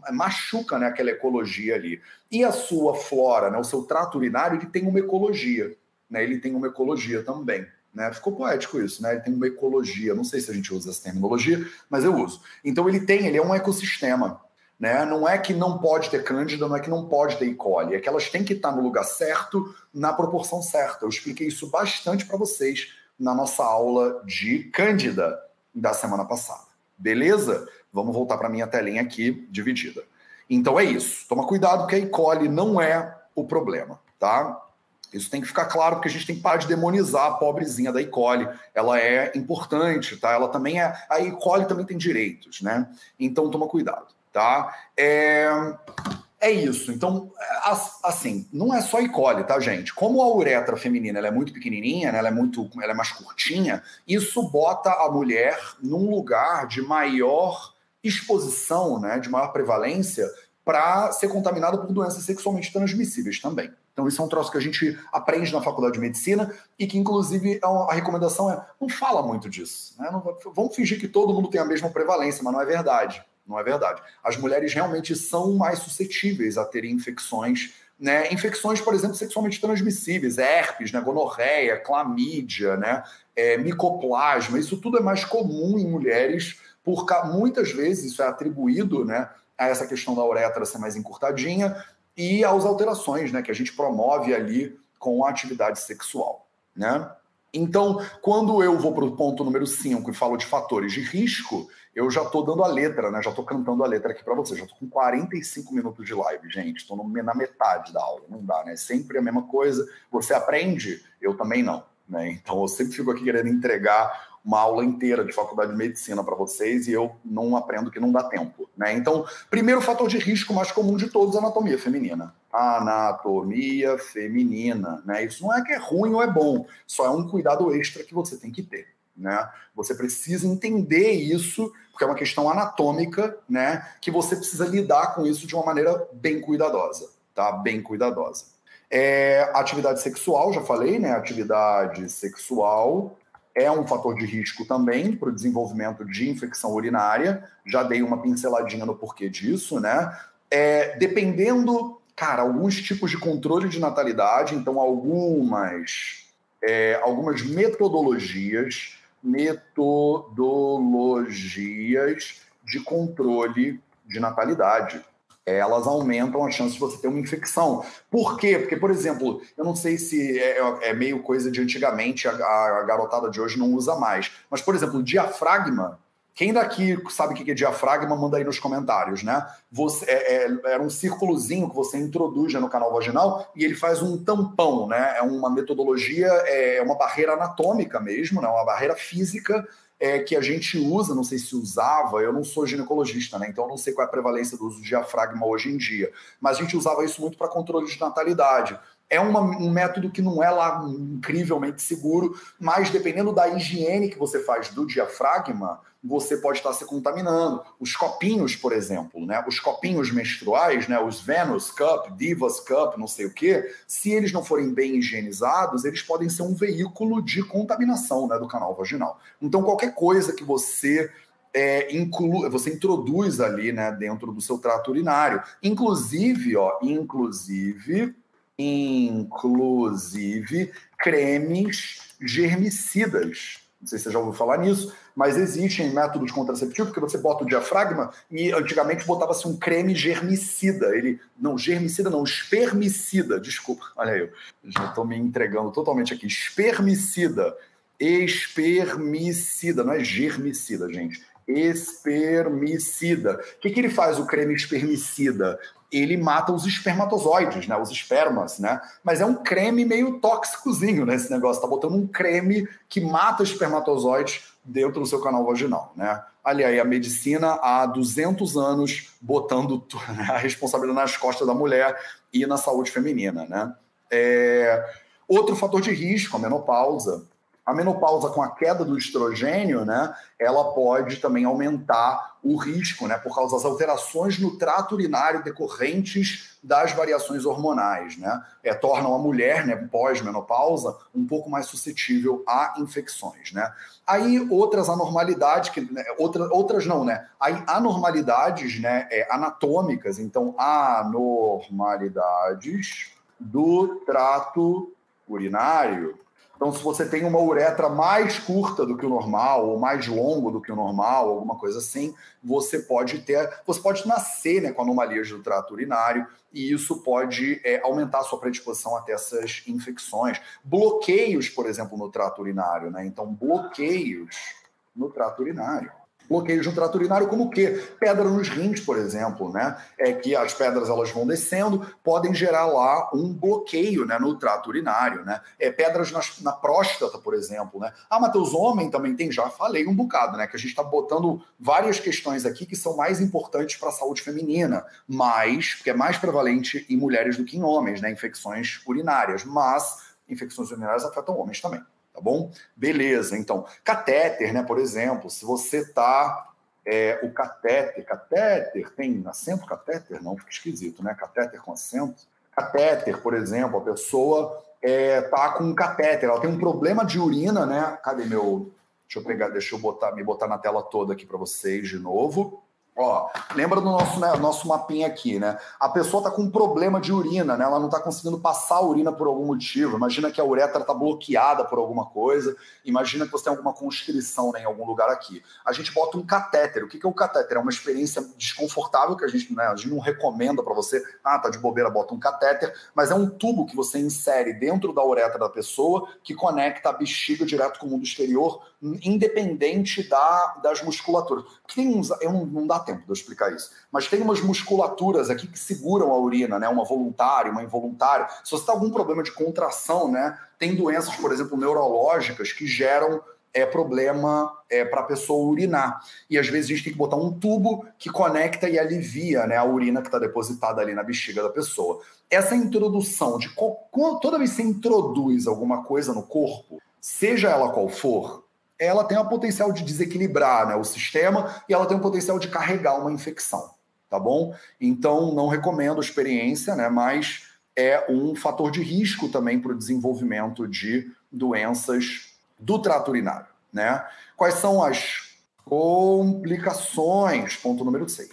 machuca né, aquela ecologia ali. E a sua flora, né, o seu trato urinário, ele tem uma ecologia. Né, ele tem uma ecologia também. Né? Ficou poético isso, né? Ele tem uma ecologia. Não sei se a gente usa essa terminologia, mas eu uso. Então ele tem, ele é um ecossistema. Né? Não é que não pode ter cândida, não é que não pode ter E. coli, é que elas têm que estar no lugar certo, na proporção certa. Eu expliquei isso bastante para vocês na nossa aula de Cândida da semana passada. Beleza? Vamos voltar para minha telinha aqui dividida. Então é isso. Toma cuidado que a E. coli não é o problema, tá? Isso tem que ficar claro, porque a gente tem que de demonizar a pobrezinha da E. coli. Ela é importante, tá? Ela também é. A E. coli também tem direitos, né? Então toma cuidado, tá? É. É isso. Então, assim, não é só E. coli, tá, gente? Como a uretra feminina ela é muito pequenininha, né, ela é muito, ela é mais curtinha, isso bota a mulher num lugar de maior exposição, né, de maior prevalência para ser contaminada por doenças sexualmente transmissíveis também. Então, isso é um troço que a gente aprende na faculdade de medicina e que, inclusive, é a recomendação é não fala muito disso. Né? Não, vamos fingir que todo mundo tem a mesma prevalência, mas não é verdade não é verdade. As mulheres realmente são mais suscetíveis a terem infecções, né? Infecções, por exemplo, sexualmente transmissíveis, herpes, né? gonorreia, clamídia, né? É, micoplasma, isso tudo é mais comum em mulheres, porque muitas vezes isso é atribuído né, a essa questão da uretra ser mais encurtadinha e às alterações né, que a gente promove ali com a atividade sexual. Né? Então, quando eu vou para o ponto número 5 e falo de fatores de risco, eu já estou dando a letra, né? Já estou cantando a letra aqui para vocês. Já estou com 45 minutos de live, gente. Estou na metade da aula. Não dá, né? Sempre a mesma coisa. Você aprende? Eu também não. Né? Então eu sempre fico aqui querendo entregar uma aula inteira de faculdade de medicina para vocês e eu não aprendo que não dá tempo. Né? Então, primeiro fator de risco mais comum de todos é anatomia feminina. Anatomia feminina. Né? Isso não é que é ruim ou é bom, só é um cuidado extra que você tem que ter. Né? Você precisa entender isso, porque é uma questão anatômica, né? Que você precisa lidar com isso de uma maneira bem cuidadosa, tá? Bem cuidadosa. É, atividade sexual, já falei, né? Atividade sexual é um fator de risco também para o desenvolvimento de infecção urinária. Já dei uma pinceladinha no porquê disso, né? É, dependendo, cara, alguns tipos de controle de natalidade, então algumas, é, algumas metodologias metodologias de controle de natalidade. Elas aumentam a chance de você ter uma infecção. Por quê? Porque, por exemplo, eu não sei se é, é meio coisa de antigamente, a, a garotada de hoje não usa mais. Mas, por exemplo, o diafragma quem daqui sabe o que é diafragma, manda aí nos comentários, né? Você, é, é, um círculozinho que você introduz no canal vaginal e ele faz um tampão, né? É uma metodologia, é uma barreira anatômica mesmo, né? Uma barreira física é, que a gente usa, não sei se usava, eu não sou ginecologista, né? Então eu não sei qual é a prevalência do uso de diafragma hoje em dia. Mas a gente usava isso muito para controle de natalidade é uma, um método que não é lá incrivelmente seguro, mas dependendo da higiene que você faz do diafragma, você pode estar se contaminando. Os copinhos, por exemplo, né? Os copinhos menstruais, né? Os Venus Cup, Divas Cup, não sei o quê, se eles não forem bem higienizados, eles podem ser um veículo de contaminação, né, do canal vaginal. Então, qualquer coisa que você é, inclu, você introduz ali, né, dentro do seu trato urinário, inclusive, ó, inclusive, inclusive cremes germicidas não sei se você já ouviu falar nisso, mas existem métodos contraceptivos que você bota o diafragma e antigamente botava-se um creme germicida. Ele não germicida não, espermicida. Desculpa, olha aí, eu já estou me entregando totalmente aqui. Espermicida, espermicida, não é germicida, gente. Espermicida. O que, que ele faz o creme espermicida? ele mata os espermatozoides, né? Os espermas, né? Mas é um creme meio tóxicozinho, né? Esse negócio. Tá botando um creme que mata espermatozoides dentro do seu canal vaginal, né? Ali aí a medicina há 200 anos botando a responsabilidade nas costas da mulher e na saúde feminina, né? É... Outro fator de risco, a menopausa. A menopausa com a queda do estrogênio, né, ela pode também aumentar o risco, né, por causa das alterações no trato urinário decorrentes das variações hormonais, né, é, tornam a mulher, né, pós-menopausa, um pouco mais suscetível a infecções, né. Aí outras anormalidades, que, né, outra, outras não, né, aí anormalidades, né, é, anatômicas, então anormalidades do trato urinário, então, se você tem uma uretra mais curta do que o normal, ou mais longo do que o normal, alguma coisa assim, você pode ter, você pode nascer né, com anomalias do trato urinário, e isso pode é, aumentar a sua predisposição até essas infecções. Bloqueios, por exemplo, no trato urinário, né? Então, bloqueios no trato urinário bloqueios no trato urinário, como o quê? Pedra nos rins, por exemplo, né? É que as pedras elas vão descendo, podem gerar lá um bloqueio né, no trato urinário, né? É, pedras na, na próstata, por exemplo, né? Ah, Matheus, homem também tem, já falei um bocado, né? Que a gente está botando várias questões aqui que são mais importantes para a saúde feminina, mas, que é mais prevalente em mulheres do que em homens, né? Infecções urinárias, mas infecções urinárias afetam homens também tá bom? Beleza, então, catéter, né, por exemplo, se você tá é, o catéter, catéter tem acento catéter? Não, fica esquisito, né? Catéter com acento. Catéter, por exemplo, a pessoa é, tá com um catéter, ela tem um problema de urina, né? Cadê meu. Deixa eu pegar, deixa eu botar, me botar na tela toda aqui para vocês de novo. Ó, lembra do nosso, né, nosso mapinha aqui, né? A pessoa tá com um problema de urina, né? Ela não tá conseguindo passar a urina por algum motivo. Imagina que a uretra tá bloqueada por alguma coisa. Imagina que você tem alguma constrição né, em algum lugar aqui. A gente bota um catéter. O que, que é o catéter? É uma experiência desconfortável que a gente, né, a gente não recomenda para você. Ah, tá de bobeira, bota um catéter. Mas é um tubo que você insere dentro da uretra da pessoa que conecta a bexiga direto com o mundo exterior, independente da, das musculaturas. Tem uns, eu não, não dá tempo de eu explicar isso. Mas tem umas musculaturas aqui que seguram a urina, né? Uma voluntária, uma involuntária. Se você tem algum problema de contração, né? Tem doenças, por exemplo, neurológicas que geram é, problema é, para a pessoa urinar. E às vezes a gente tem que botar um tubo que conecta e alivia né, a urina que está depositada ali na bexiga da pessoa. Essa introdução de toda vez que você introduz alguma coisa no corpo, seja ela qual for, ela tem o potencial de desequilibrar né, o sistema e ela tem o potencial de carregar uma infecção, tá bom? Então, não recomendo a experiência, né, mas é um fator de risco também para o desenvolvimento de doenças do trato urinário, né? Quais são as complicações? Ponto número 6.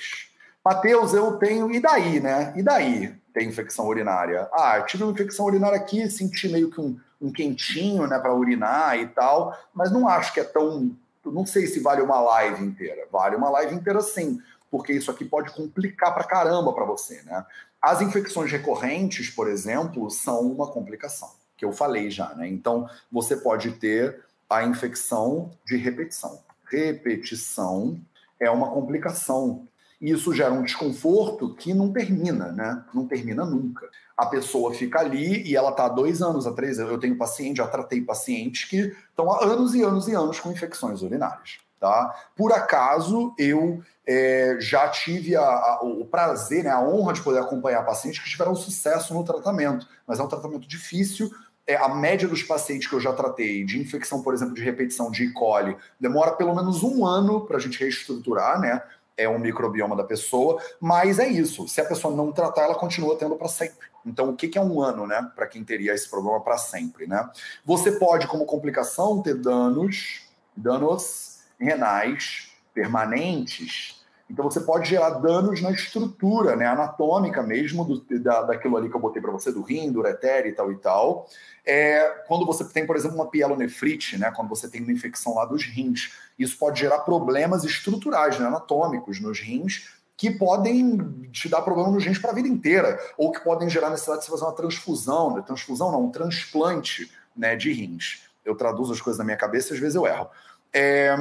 Mateus, eu tenho. E daí, né? E daí ter infecção urinária? Ah, tive uma infecção urinária aqui, senti meio que um um quentinho, né, para urinar e tal, mas não acho que é tão. Não sei se vale uma live inteira. Vale uma live inteira sim, porque isso aqui pode complicar para caramba para você, né? As infecções recorrentes, por exemplo, são uma complicação, que eu falei já, né? Então, você pode ter a infecção de repetição. Repetição é uma complicação. E isso gera um desconforto que não termina, né? Não termina nunca a pessoa fica ali e ela está há dois anos, há três anos. Eu tenho paciente, já tratei pacientes que estão há anos e anos e anos com infecções urinárias. Tá? Por acaso, eu é, já tive a, a, o prazer, né, a honra de poder acompanhar pacientes que tiveram sucesso no tratamento, mas é um tratamento difícil é, a média dos pacientes que eu já tratei de infecção, por exemplo, de repetição de E. coli, demora pelo menos um ano para a gente reestruturar, né? É o microbioma da pessoa, mas é isso. Se a pessoa não tratar, ela continua tendo para sempre. Então, o que é um ano, né? Para quem teria esse problema para sempre, né? Você pode, como complicação, ter danos, danos renais permanentes então você pode gerar danos na estrutura, né, anatômica mesmo do, da, daquilo ali que eu botei para você, do rim, do ureter e tal e tal. É, quando você tem, por exemplo, uma pielonefrite, né, quando você tem uma infecção lá dos rins, isso pode gerar problemas estruturais, né, anatômicos nos rins, que podem te dar problema nos rins para a vida inteira, ou que podem gerar necessidade de você fazer uma transfusão, né, transfusão não, um transplante né, de rins. Eu traduzo as coisas na minha cabeça e às vezes eu erro. É,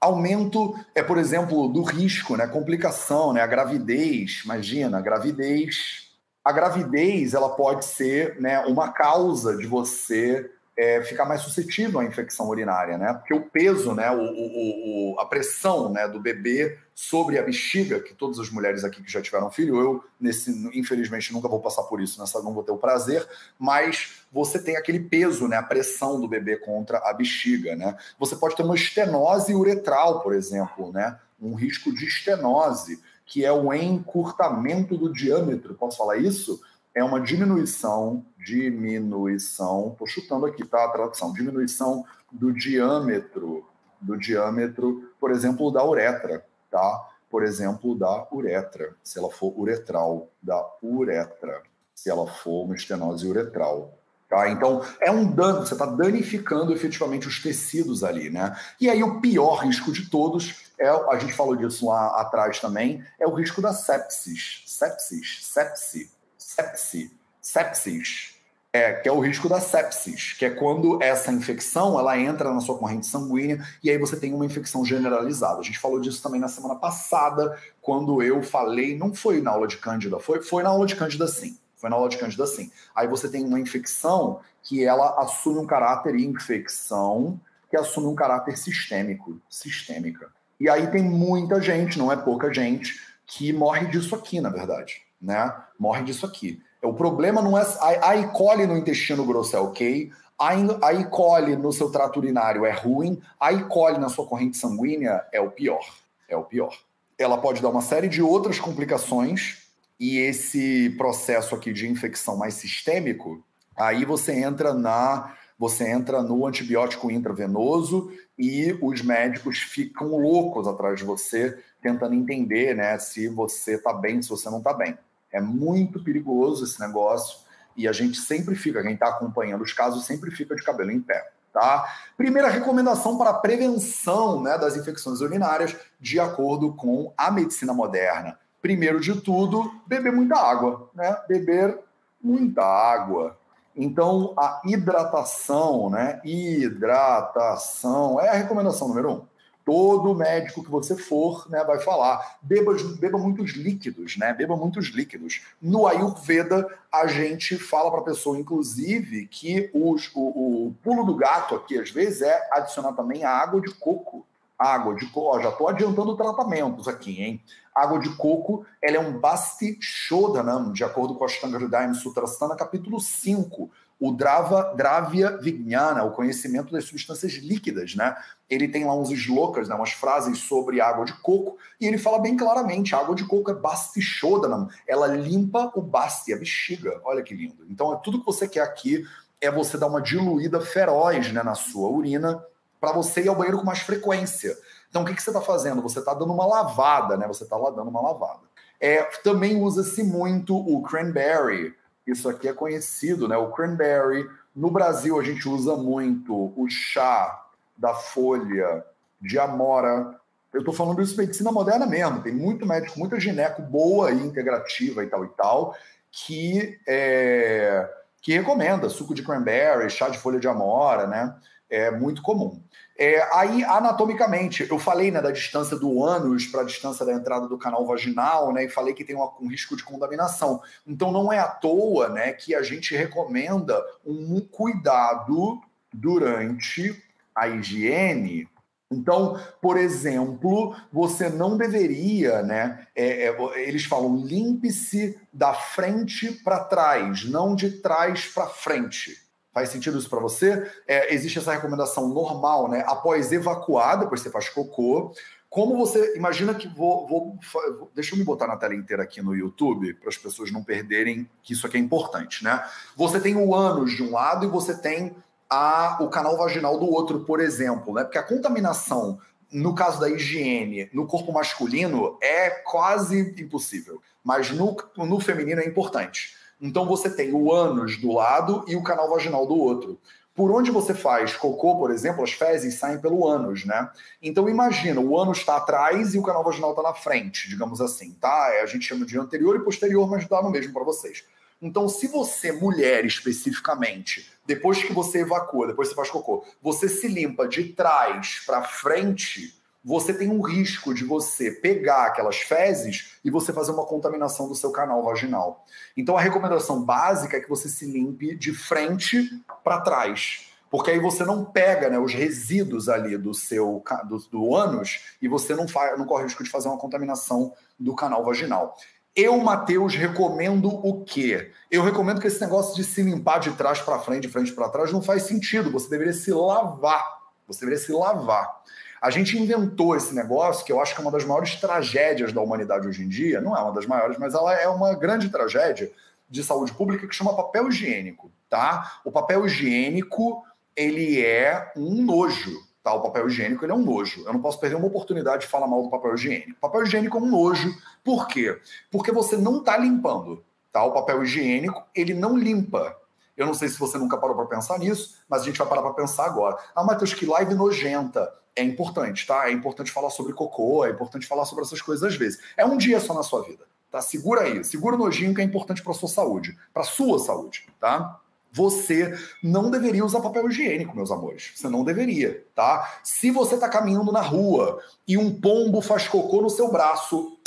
Aumento é, por exemplo, do risco, né? Complicação, né? A gravidez, imagina, a gravidez. A gravidez ela pode ser né, uma causa de você é, ficar mais suscetível à infecção urinária, né? Porque o peso, né, o, o, o, a pressão né, do bebê sobre a bexiga, que todas as mulheres aqui que já tiveram filho, eu, nesse, infelizmente, nunca vou passar por isso, nessa não vou ter o prazer, mas você tem aquele peso, né, a pressão do bebê contra a bexiga, né? Você pode ter uma estenose uretral, por exemplo, né? Um risco de estenose, que é o encurtamento do diâmetro. Posso falar isso? É uma diminuição, diminuição, estou chutando aqui, tá? A tradução, diminuição do diâmetro, do diâmetro, por exemplo, da uretra, tá? Por exemplo, da uretra, se ela for uretral, da uretra, se ela for uma estenose uretral. Tá? Então, é um dano, você está danificando efetivamente os tecidos ali, né? E aí, o pior risco de todos, é, a gente falou disso lá atrás também, é o risco da sepsis. Sepsis, sepse, sepsi, sepsis, é, que é o risco da sepsis, que é quando essa infecção ela entra na sua corrente sanguínea e aí você tem uma infecção generalizada. A gente falou disso também na semana passada, quando eu falei, não foi na aula de Cândida, foi, foi na aula de Cândida sim. Foi na aula de Cândida sim. Aí você tem uma infecção que ela assume um caráter infecção que assume um caráter sistêmico, sistêmica. E aí tem muita gente, não é pouca gente, que morre disso aqui, na verdade né? Morre disso aqui. O problema não é a, a E. coli no intestino grosso é ok, a, E. coli no seu trato urinário é ruim, a E. coli na sua corrente sanguínea é o pior. É o pior. Ela pode dar uma série de outras complicações e esse processo aqui de infecção mais sistêmico, aí você entra na você entra no antibiótico intravenoso e os médicos ficam loucos atrás de você, tentando entender né, se você está bem, se você não está bem. É muito perigoso esse negócio e a gente sempre fica, quem está acompanhando os casos, sempre fica de cabelo em pé. Tá? Primeira recomendação para a prevenção né, das infecções urinárias, de acordo com a medicina moderna. Primeiro de tudo, beber muita água, né? Beber muita água. Então, a hidratação, né? Hidratação é a recomendação número um todo médico que você for né, vai falar. Beba, beba muitos líquidos, né? Beba muitos líquidos. No Ayurveda, a gente fala para a pessoa, inclusive, que os, o, o, pulo do gato aqui, às vezes, é adicionar também a água de coco. Água de coco, já estou adiantando tratamentos aqui, hein? Água de coco, ela é um Basti Shodanam, de acordo com a Shtanga Sutrasthana, capítulo 5 o Drava, Dravya Vijnana, o conhecimento das substâncias líquidas, né? Ele tem lá uns slokas, né, umas frases sobre água de coco, e ele fala bem claramente, a água de coco é Basti Shodanam, ela limpa o Basti, a bexiga. Olha que lindo. Então, é tudo que você quer aqui é você dar uma diluída feroz né, na sua urina para você ir ao banheiro com mais frequência. Então, o que, que você está fazendo? Você está dando uma lavada, né? Você está lá dando uma lavada. É, também usa-se muito o cranberry, isso aqui é conhecido, né? O cranberry. No Brasil, a gente usa muito o chá da folha de amora. Eu estou falando isso medicina moderna mesmo. Tem muito médico, muita gineco boa e integrativa e tal e tal, que, é, que recomenda suco de cranberry, chá de folha de amora, né? É muito comum. É, aí, anatomicamente, eu falei né, da distância do ânus para a distância da entrada do canal vaginal, né? E falei que tem uma, um risco de contaminação. Então, não é à toa né, que a gente recomenda um cuidado durante a higiene. Então, por exemplo, você não deveria, né? É, é, eles falam limpe-se da frente para trás, não de trás para frente Faz sentido isso para você? É, existe essa recomendação normal, né? Após evacuar, depois você faz cocô. Como você. Imagina que vou, vou. Deixa eu me botar na tela inteira aqui no YouTube, para as pessoas não perderem que isso aqui é importante, né? Você tem o ânus de um lado e você tem a, o canal vaginal do outro, por exemplo, né? Porque a contaminação, no caso da higiene, no corpo masculino, é quase impossível. Mas no, no feminino é importante. Então você tem o ânus do lado e o canal vaginal do outro. Por onde você faz cocô, por exemplo, as fezes saem pelo ânus, né? Então imagina, o ânus está atrás e o canal vaginal está na frente, digamos assim, tá? É, a gente chama de anterior e posterior, mas dá no mesmo para vocês. Então, se você, mulher especificamente, depois que você evacua, depois você faz cocô, você se limpa de trás para frente, você tem um risco de você pegar aquelas fezes e você fazer uma contaminação do seu canal vaginal. Então a recomendação básica é que você se limpe de frente para trás. Porque aí você não pega né, os resíduos ali do seu do, do ânus e você não, faz, não corre o risco de fazer uma contaminação do canal vaginal. Eu, Matheus, recomendo o quê? Eu recomendo que esse negócio de se limpar de trás para frente, de frente para trás, não faz sentido. Você deveria se lavar. Você deveria se lavar. A gente inventou esse negócio, que eu acho que é uma das maiores tragédias da humanidade hoje em dia. Não é uma das maiores, mas ela é uma grande tragédia de saúde pública que chama papel higiênico, tá? O papel higiênico, ele é um nojo, tá? O papel higiênico, ele é um nojo. Eu não posso perder uma oportunidade de falar mal do papel higiênico. Papel higiênico é um nojo. Por quê? Porque você não está limpando, tá? O papel higiênico, ele não limpa. Eu não sei se você nunca parou para pensar nisso, mas a gente vai parar para pensar agora. Ah, Matheus, que live nojenta é importante, tá? É importante falar sobre cocô, é importante falar sobre essas coisas às vezes. É um dia só na sua vida, tá? Segura aí, segura o nojinho que é importante para sua saúde, para sua saúde, tá? Você não deveria usar papel higiênico, meus amores. Você não deveria, tá? Se você tá caminhando na rua e um pombo faz cocô no seu braço,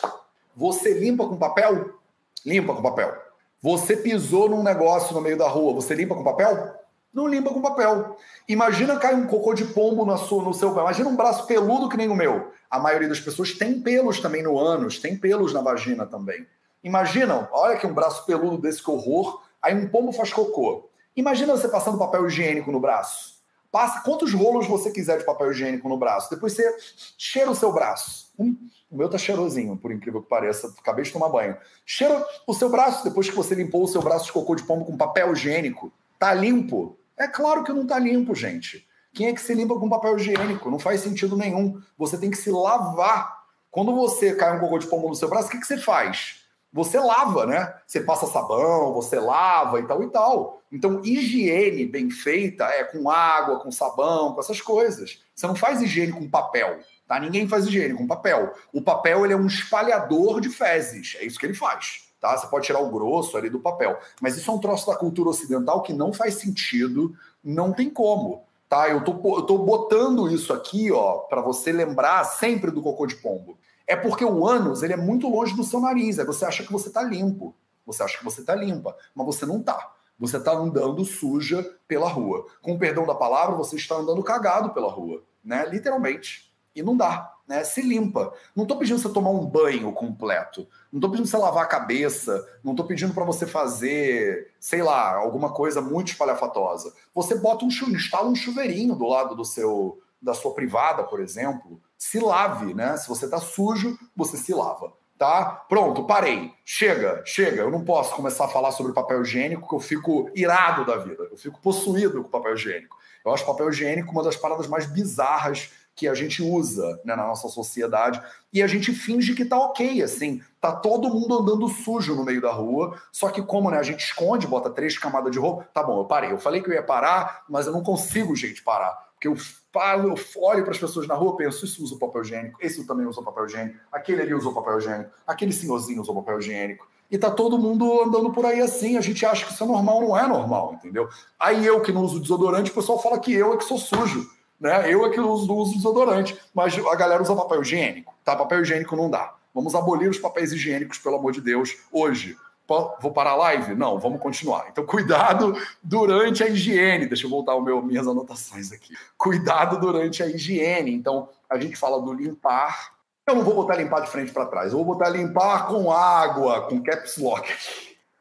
você limpa com papel? Limpa com papel. Você pisou num negócio no meio da rua, você limpa com papel? não limpa com papel. Imagina cair um cocô de pombo no seu, no seu Imagina um braço peludo que nem o meu. A maioria das pessoas tem pelos também no ânus, tem pelos na vagina também. Imagina, olha que um braço peludo desse que horror, aí um pombo faz cocô. Imagina você passando papel higiênico no braço. Passa quantos rolos você quiser de papel higiênico no braço. Depois você cheira o seu braço. Hum, o meu tá cheirosinho, por incrível que pareça. Acabei de tomar banho. Cheira o seu braço depois que você limpou o seu braço de cocô de pombo com papel higiênico. Tá limpo. É claro que não está limpo, gente. Quem é que se limpa com papel higiênico? Não faz sentido nenhum. Você tem que se lavar. Quando você cai um cocô de pombo no seu braço, o que, que você faz? Você lava, né? Você passa sabão, você lava e tal e tal. Então, higiene bem feita é com água, com sabão, com essas coisas. Você não faz higiene com papel, tá? Ninguém faz higiene com papel. O papel ele é um espalhador de fezes. É isso que ele faz tá? Você pode tirar o grosso ali do papel. Mas isso é um troço da cultura ocidental que não faz sentido, não tem como. Tá? Eu, tô, eu tô botando isso aqui, ó, para você lembrar sempre do cocô de pombo. É porque o ânus ele é muito longe do seu nariz. Aí você acha que você tá limpo. Você acha que você tá limpa, mas você não tá. Você está andando suja pela rua. Com perdão da palavra, você está andando cagado pela rua, né? Literalmente. E não dá, né? Se limpa. Não estou pedindo você tomar um banho completo. Não estou pedindo você lavar a cabeça. Não estou pedindo para você fazer, sei lá, alguma coisa muito espalhafatosa. Você bota um instala um chuveirinho do lado do seu da sua privada, por exemplo. Se lave, né? Se você está sujo, você se lava. Tá? Pronto, parei. Chega, chega. Eu não posso começar a falar sobre papel higiênico, que eu fico irado da vida. Eu fico possuído com papel higiênico. Eu acho papel higiênico uma das paradas mais bizarras que a gente usa né, na nossa sociedade e a gente finge que tá ok, assim, tá todo mundo andando sujo no meio da rua, só que como né, a gente esconde, bota três camadas de roupa, tá bom, eu parei, eu falei que eu ia parar, mas eu não consigo, gente, parar, porque eu falo, eu olho para as pessoas na rua, penso, isso usa papel higiênico, esse também usa papel higiênico, aquele ali usou papel higiênico, aquele senhorzinho usou papel higiênico, e tá todo mundo andando por aí assim, a gente acha que isso é normal, não é normal, entendeu? Aí eu que não uso desodorante, o pessoal fala que eu é que sou sujo, né? Eu é que uso, uso desodorante, mas a galera usa papel higiênico. Tá? Papel higiênico não dá. Vamos abolir os papéis higiênicos, pelo amor de Deus, hoje. Vou parar a live? Não, vamos continuar. Então, cuidado durante a higiene. Deixa eu voltar meu, minhas anotações aqui. Cuidado durante a higiene. Então, a gente fala do limpar. Eu não vou botar limpar de frente para trás. Eu vou botar limpar com água, com caps lock.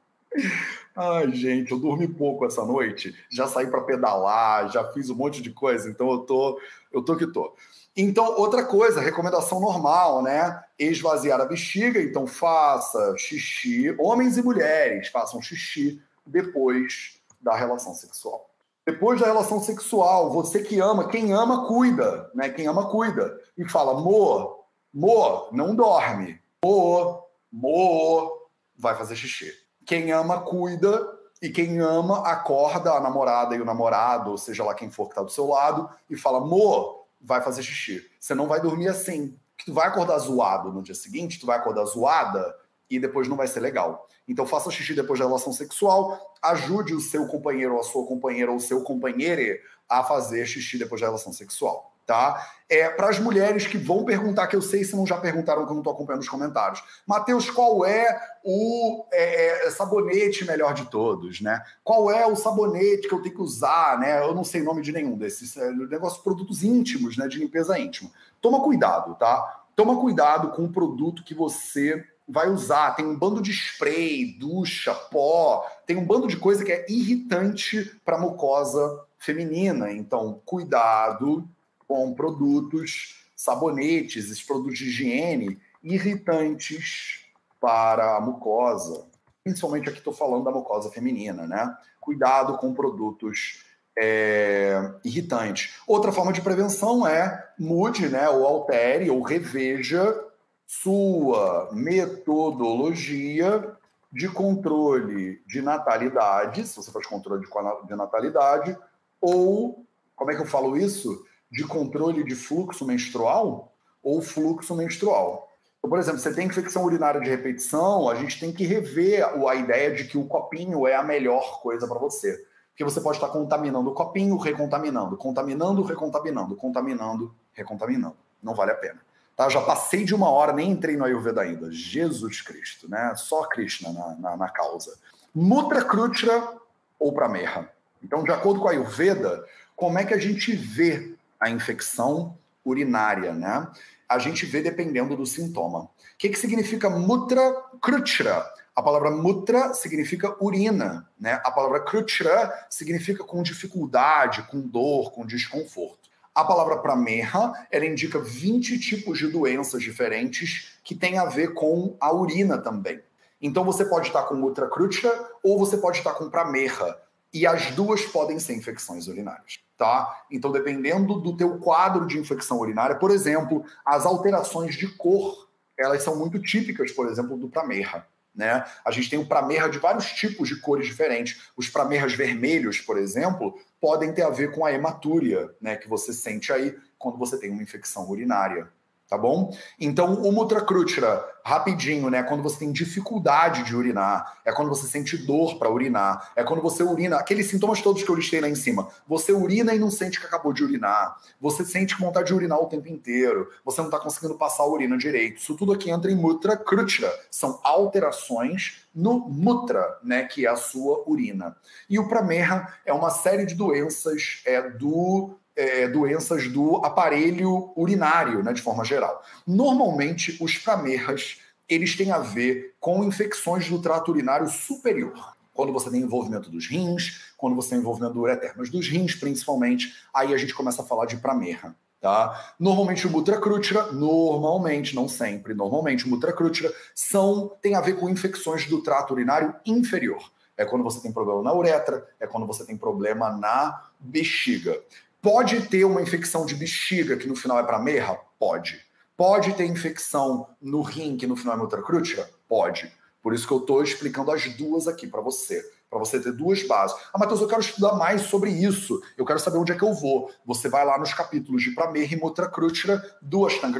Ai, gente, eu dormi pouco essa noite, já saí para pedalar, já fiz um monte de coisa, então eu tô, eu tô que tô. Então, outra coisa, recomendação normal, né? Esvaziar a bexiga, então faça xixi, homens e mulheres façam xixi depois da relação sexual. Depois da relação sexual, você que ama, quem ama, cuida, né? Quem ama, cuida. E fala, amor, Mo, não dorme. Mo, mo, vai fazer xixi. Quem ama, cuida. E quem ama, acorda a namorada e o namorado, seja lá quem for que está do seu lado, e fala: Mo, vai fazer xixi. Você não vai dormir assim. Tu vai acordar zoado no dia seguinte, tu vai acordar zoada e depois não vai ser legal. Então faça xixi depois da relação sexual, ajude o seu companheiro ou a sua companheira ou o seu companheiro a fazer xixi depois da relação sexual tá? É, para as mulheres que vão perguntar, que eu sei se não já perguntaram, que eu não estou acompanhando os comentários. Matheus, qual é o é, é, sabonete melhor de todos, né? Qual é o sabonete que eu tenho que usar, né? Eu não sei o nome de nenhum desses. É, negócio produtos íntimos, né? De limpeza íntima. Toma cuidado, tá? Toma cuidado com o produto que você vai usar. Tem um bando de spray, ducha, pó, tem um bando de coisa que é irritante para mucosa feminina. Então, cuidado com produtos, sabonetes, esses produtos de higiene irritantes para a mucosa. Principalmente aqui estou falando da mucosa feminina, né? Cuidado com produtos é, irritantes. Outra forma de prevenção é mude, né, ou altere, ou reveja sua metodologia de controle de natalidade, se você faz controle de natalidade, ou, como é que eu falo isso? De controle de fluxo menstrual ou fluxo menstrual. Então, por exemplo, você tem infecção urinária de repetição, a gente tem que rever a ideia de que o copinho é a melhor coisa para você. Porque você pode estar contaminando o copinho, recontaminando, contaminando, recontaminando, contaminando, recontaminando. Não vale a pena. Tá? Já passei de uma hora, nem entrei no Ayurveda ainda. Jesus Cristo, né? Só Krishna na, na, na causa. Mutra Krutra ou Prameha. Então, de acordo com a Ayurveda, como é que a gente vê a infecção urinária, né? A gente vê dependendo do sintoma. O que, que significa mutra krutra? A palavra mutra significa urina, né? A palavra krutra significa com dificuldade, com dor, com desconforto. A palavra prameha, ela indica 20 tipos de doenças diferentes que têm a ver com a urina também. Então você pode estar com mutra krutra ou você pode estar com prameha, e as duas podem ser infecções urinárias tá? Então, dependendo do teu quadro de infecção urinária, por exemplo, as alterações de cor, elas são muito típicas, por exemplo, do pramerra. Né? A gente tem o pramerra de vários tipos de cores diferentes. Os pramerras vermelhos, por exemplo, podem ter a ver com a hematúria, né, que você sente aí quando você tem uma infecção urinária tá bom? Então, o Mutracrutra, rapidinho, né? Quando você tem dificuldade de urinar, é quando você sente dor para urinar, é quando você urina, aqueles sintomas todos que eu listei lá em cima. Você urina e não sente que acabou de urinar. Você sente vontade de urinar o tempo inteiro. Você não está conseguindo passar a urina direito. Isso tudo aqui entra em Mutracrutra. São alterações no mutra, né, que é a sua urina. E o pramerra é uma série de doenças é, do é, doenças do aparelho urinário, né, de forma geral. Normalmente, os pramerras eles têm a ver com infecções do trato urinário superior. Quando você tem envolvimento dos rins, quando você tem envolvimento do ureter, mas dos rins principalmente, aí a gente começa a falar de pramerra. Tá? Normalmente o mutracrútira, normalmente, não sempre, normalmente o mutracrútira são, tem a ver com infecções do trato urinário inferior. É quando você tem problema na uretra, é quando você tem problema na bexiga. Pode ter uma infecção de bexiga que no final é para merra? Pode. Pode ter infecção no rim que no final é mutracrútica? Pode. Por isso que eu estou explicando as duas aqui para você. Para você ter duas bases. Ah, Matheus, eu quero estudar mais sobre isso. Eu quero saber onde é que eu vou. Você vai lá nos capítulos de Pramerra e Mutracrútira do Ashtanga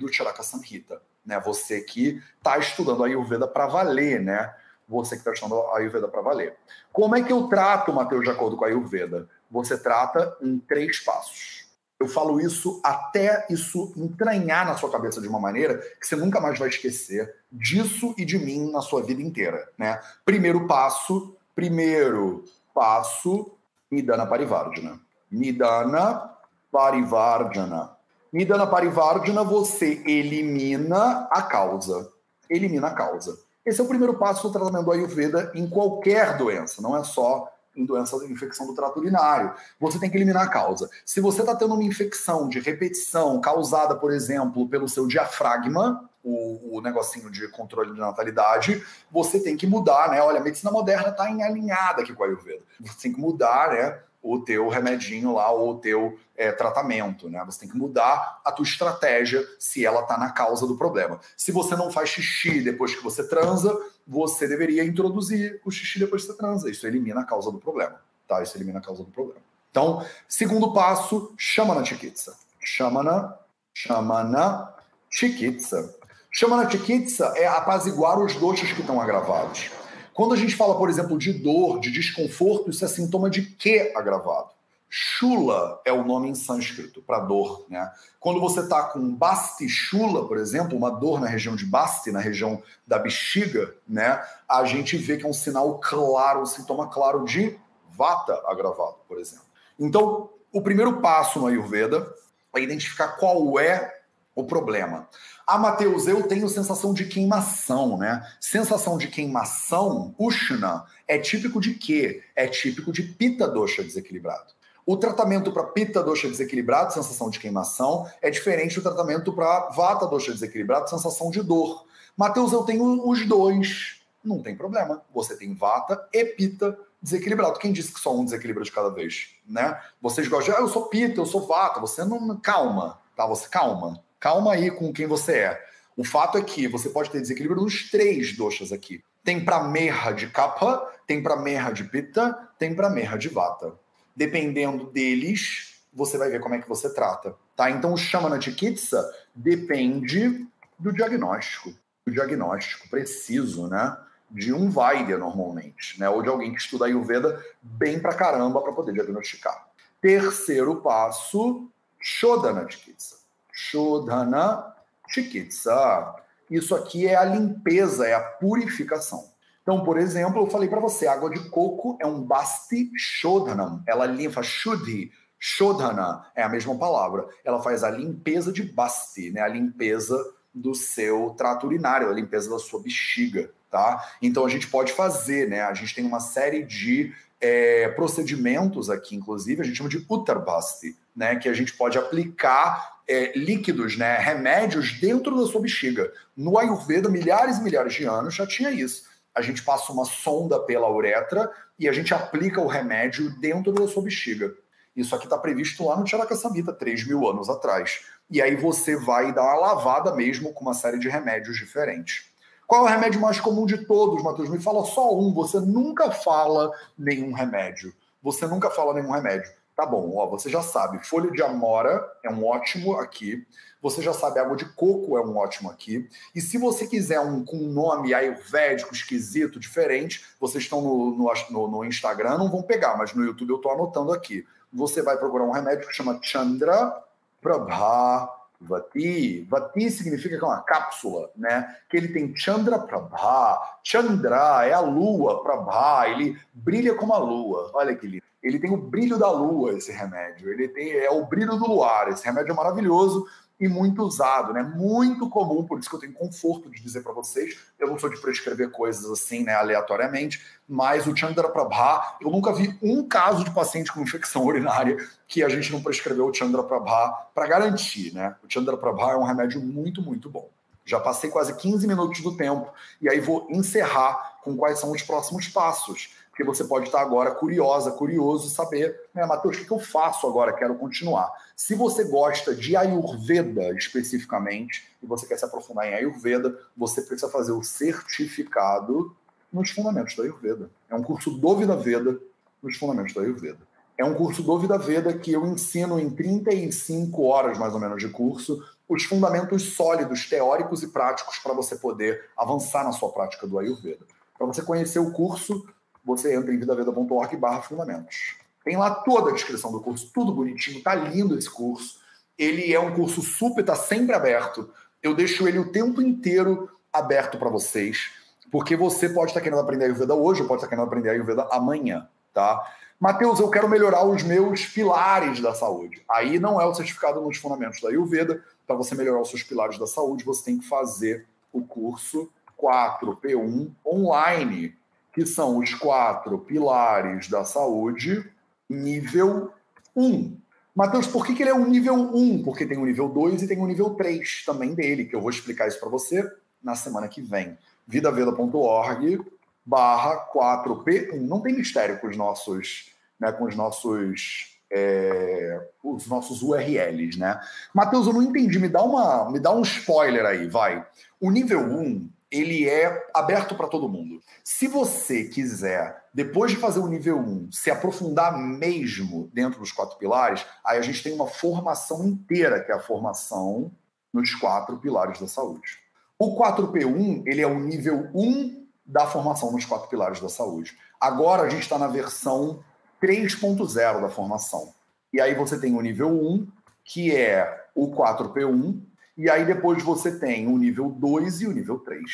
do Charaka Samhita. Né? Você que está estudando a Ayurveda para valer, né? Você que está estudando a Ayurveda para valer. Como é que eu trato, Matheus, de acordo com a Ayurveda? Você trata em três passos. Eu falo isso até isso entranhar na sua cabeça de uma maneira que você nunca mais vai esquecer disso e de mim na sua vida inteira, né? Primeiro passo, primeiro passo, Midana Parivardhana. Midana Parivardhana. Midana Parivardhana, você elimina a causa. Elimina a causa. Esse é o primeiro passo do tratamento do Ayurveda em qualquer doença, não é só em doença de infecção do trato urinário. Você tem que eliminar a causa. Se você está tendo uma infecção de repetição causada, por exemplo, pelo seu diafragma, o, o negocinho de controle de natalidade, você tem que mudar, né? Olha, a medicina moderna está alinhada aqui com a Ayurveda. Você tem que mudar, né? O teu remedinho lá, ou o teu é, tratamento, né? Você tem que mudar a tua estratégia se ela está na causa do problema. Se você não faz xixi depois que você transa, você deveria introduzir o xixi depois que você transa. Isso elimina a causa do problema, tá? Isso elimina a causa do problema. Então, segundo passo, chama na chikitsa. Chama na, chama na chikitsa. Chama na chikitsa é apaziguar os doxas que estão agravados. Quando a gente fala, por exemplo, de dor, de desconforto, isso é sintoma de que agravado? Shula é o nome em sânscrito para dor, né? Quando você está com basti shula, por exemplo, uma dor na região de basti, na região da bexiga, né? A gente vê que é um sinal claro, um sintoma claro de vata agravado, por exemplo. Então, o primeiro passo no Ayurveda é identificar qual é o problema. Ah, Matheus, eu tenho sensação de queimação, né? Sensação de queimação, Ushna, é típico de quê? É típico de pita dosha desequilibrado. O tratamento para pita dosha desequilibrado, sensação de queimação, é diferente do tratamento para vata dosha desequilibrado, sensação de dor. Matheus, eu tenho os dois. Não tem problema. Você tem vata e pita desequilibrado. Quem disse que só um desequilibra de cada vez, né? Vocês gostam de, ah, eu sou pita, eu sou vata. Você não calma, tá? Você calma calma aí com quem você é. O fato é que você pode ter desequilíbrio nos três doshas aqui. Tem para merra de kapha, tem para merra de pitta, tem para merra de vata. Dependendo deles, você vai ver como é que você trata. Tá? Então, o Shamana Chikitsa depende do diagnóstico. Do diagnóstico preciso, né? De um Vaidya, normalmente, né? Ou de alguém que estuda Ayurveda bem pra caramba para poder diagnosticar. Terceiro passo, Shodhana Chikitsa. Shodhana Chikitsa. Isso aqui é a limpeza, é a purificação. Então, por exemplo, eu falei para você, água de coco é um basti shodhanam. Ela limpa shuddhi, shodhana é a mesma palavra. Ela faz a limpeza de basti, né? A limpeza do seu trato urinário, a limpeza da sua bexiga, tá? Então a gente pode fazer, né? A gente tem uma série de é, procedimentos aqui, inclusive, a gente chama de Uttarbasti, né? Que a gente pode aplicar é, líquidos, né, remédios dentro da sua bexiga. No Ayurveda, milhares e milhares de anos já tinha isso. A gente passa uma sonda pela uretra e a gente aplica o remédio dentro da sua bexiga. Isso aqui está previsto lá no Charaka Samhita, 3 mil anos atrás. E aí você vai dar uma lavada mesmo com uma série de remédios diferentes. Qual é o remédio mais comum de todos, Matheus? Me fala só um. Você nunca fala nenhum remédio. Você nunca fala nenhum remédio. Tá bom, ó, você já sabe, folha de amora é um ótimo aqui. Você já sabe, água de coco é um ótimo aqui. E se você quiser um com um nome ayurvédico, esquisito, diferente, vocês estão no, no, no, Instagram, não vão pegar, mas no YouTube eu estou anotando aqui. Você vai procurar um remédio que chama Chandra Prabha Vati. Vati significa que é uma cápsula, né? Que ele tem Chandra Prabha. Chandra é a lua, Prabha, ele brilha como a lua. Olha que lindo. Ele tem o brilho da lua, esse remédio. Ele tem é o brilho do luar. Esse remédio é maravilhoso e muito usado, né? Muito comum, por isso que eu tenho conforto de dizer para vocês. Eu não sou de prescrever coisas assim, né, aleatoriamente, mas o Chandra Prabha, eu nunca vi um caso de paciente com infecção urinária que a gente não prescreveu o Chandra Prabha para garantir, né? O Chandra Prabha é um remédio muito, muito bom. Já passei quase 15 minutos do tempo e aí vou encerrar com quais são os próximos passos porque você pode estar agora curiosa, curioso, saber, né, Matheus, o que eu faço agora? Quero continuar. Se você gosta de Ayurveda especificamente, e você quer se aprofundar em Ayurveda, você precisa fazer o certificado nos fundamentos da Ayurveda. É um curso do Vida Veda nos fundamentos da Ayurveda. É um curso do Vida Veda que eu ensino em 35 horas, mais ou menos, de curso, os fundamentos sólidos, teóricos e práticos para você poder avançar na sua prática do Ayurveda. Para você conhecer o curso, você entra em vidaveda.org barra fundamentos. Tem lá toda a descrição do curso, tudo bonitinho, tá lindo esse curso. Ele é um curso super, tá sempre aberto. Eu deixo ele o tempo inteiro aberto para vocês, porque você pode estar querendo aprender Ayurveda hoje, ou pode estar querendo aprender Ayurveda amanhã, tá? Mateus, eu quero melhorar os meus pilares da saúde. Aí não é o certificado nos fundamentos da Ayurveda. Para você melhorar os seus pilares da saúde, você tem que fazer o curso 4P1 online, que são os quatro pilares da saúde, nível 1. Matheus, por que, que ele é um nível 1? Porque tem um nível 2 e tem um nível 3 também dele, que eu vou explicar isso para você na semana que vem. vidaveda.org barra 4P1. Não tem mistério com os nossos, né, com os nossos, é, os nossos URLs, né? Matheus, eu não entendi. Me dá, uma, me dá um spoiler aí, vai. O nível 1 ele é aberto para todo mundo. Se você quiser, depois de fazer o nível 1, se aprofundar mesmo dentro dos quatro pilares, aí a gente tem uma formação inteira, que é a formação nos quatro pilares da saúde. O 4P1, ele é o nível 1 da formação nos quatro pilares da saúde. Agora a gente está na versão 3.0 da formação. E aí você tem o nível 1, que é o 4P1, e aí depois você tem o nível 2 e o nível 3.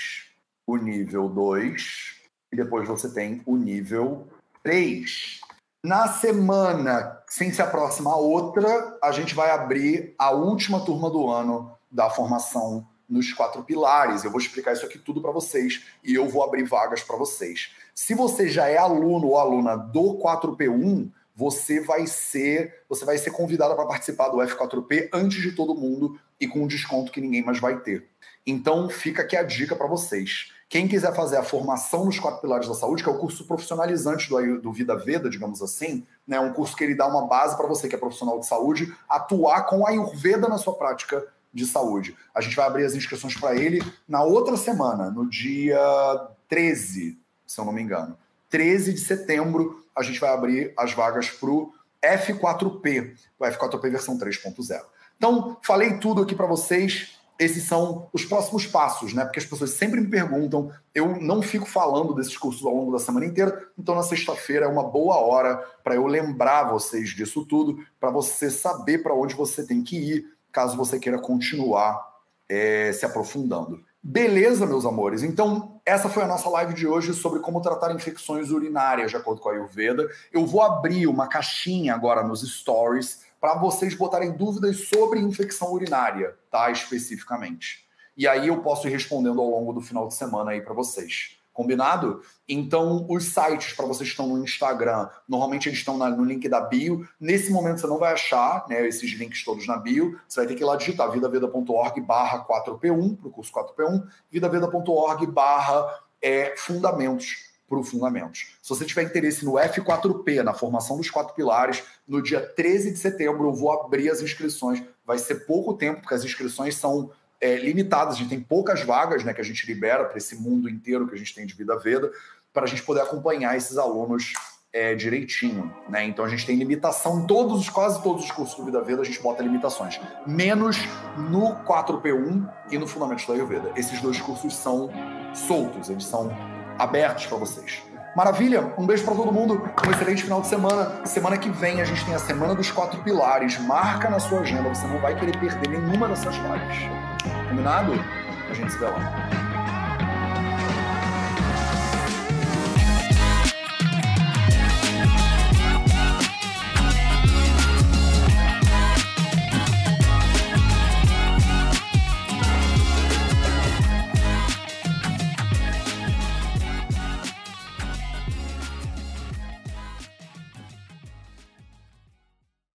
O nível 2 e depois você tem o nível 3. Na semana, sem se aproximar outra, a gente vai abrir a última turma do ano da formação nos quatro pilares. Eu vou explicar isso aqui tudo para vocês e eu vou abrir vagas para vocês. Se você já é aluno ou aluna do 4P1, você vai ser, você vai ser convidado para participar do F4P antes de todo mundo e com um desconto que ninguém mais vai ter. Então fica aqui a dica para vocês. Quem quiser fazer a formação nos quatro pilares da saúde, que é o curso profissionalizante do, do Vida Veda, digamos assim, né, um curso que ele dá uma base para você que é profissional de saúde atuar com a Ayurveda na sua prática de saúde. A gente vai abrir as inscrições para ele na outra semana, no dia 13, se eu não me engano. 13 de setembro, a gente vai abrir as vagas para o F4P, o F4P versão 3.0. Então, falei tudo aqui para vocês. Esses são os próximos passos, né? Porque as pessoas sempre me perguntam. Eu não fico falando desses cursos ao longo da semana inteira, então na sexta-feira é uma boa hora para eu lembrar vocês disso tudo, para você saber para onde você tem que ir, caso você queira continuar é, se aprofundando. Beleza, meus amores? Então, essa foi a nossa live de hoje sobre como tratar infecções urinárias, de acordo com a Ayurveda. Eu vou abrir uma caixinha agora nos stories para vocês botarem dúvidas sobre infecção urinária, tá? Especificamente. E aí eu posso ir respondendo ao longo do final de semana aí para vocês. Combinado? Então, os sites para vocês que estão no Instagram, normalmente eles estão no link da bio. Nesse momento você não vai achar né, esses links todos na bio. Você vai ter que ir lá digitar vidaveda.org barra 4P1 para o curso 4P1, vidaveda.org barra é, fundamentos para o Fundamentos. Se você tiver interesse no F4P, na formação dos quatro pilares, no dia 13 de setembro eu vou abrir as inscrições. Vai ser pouco tempo, porque as inscrições são é, limitadas, a gente tem poucas vagas né, que a gente libera para esse mundo inteiro que a gente tem de Vida Veda, para a gente poder acompanhar esses alunos é, direitinho. Né? Então a gente tem limitação em todos os, quase todos os cursos do Vida Veda, a gente bota limitações. Menos no 4P1 e no Fundamentos da Ayurveda. Esses dois cursos são soltos, eles são abertos para vocês. Maravilha? Um beijo para todo mundo. Um excelente final de semana. Semana que vem a gente tem a Semana dos Quatro Pilares. Marca na sua agenda, você não vai querer perder nenhuma dessas lives. Combinado? A gente se vê lá.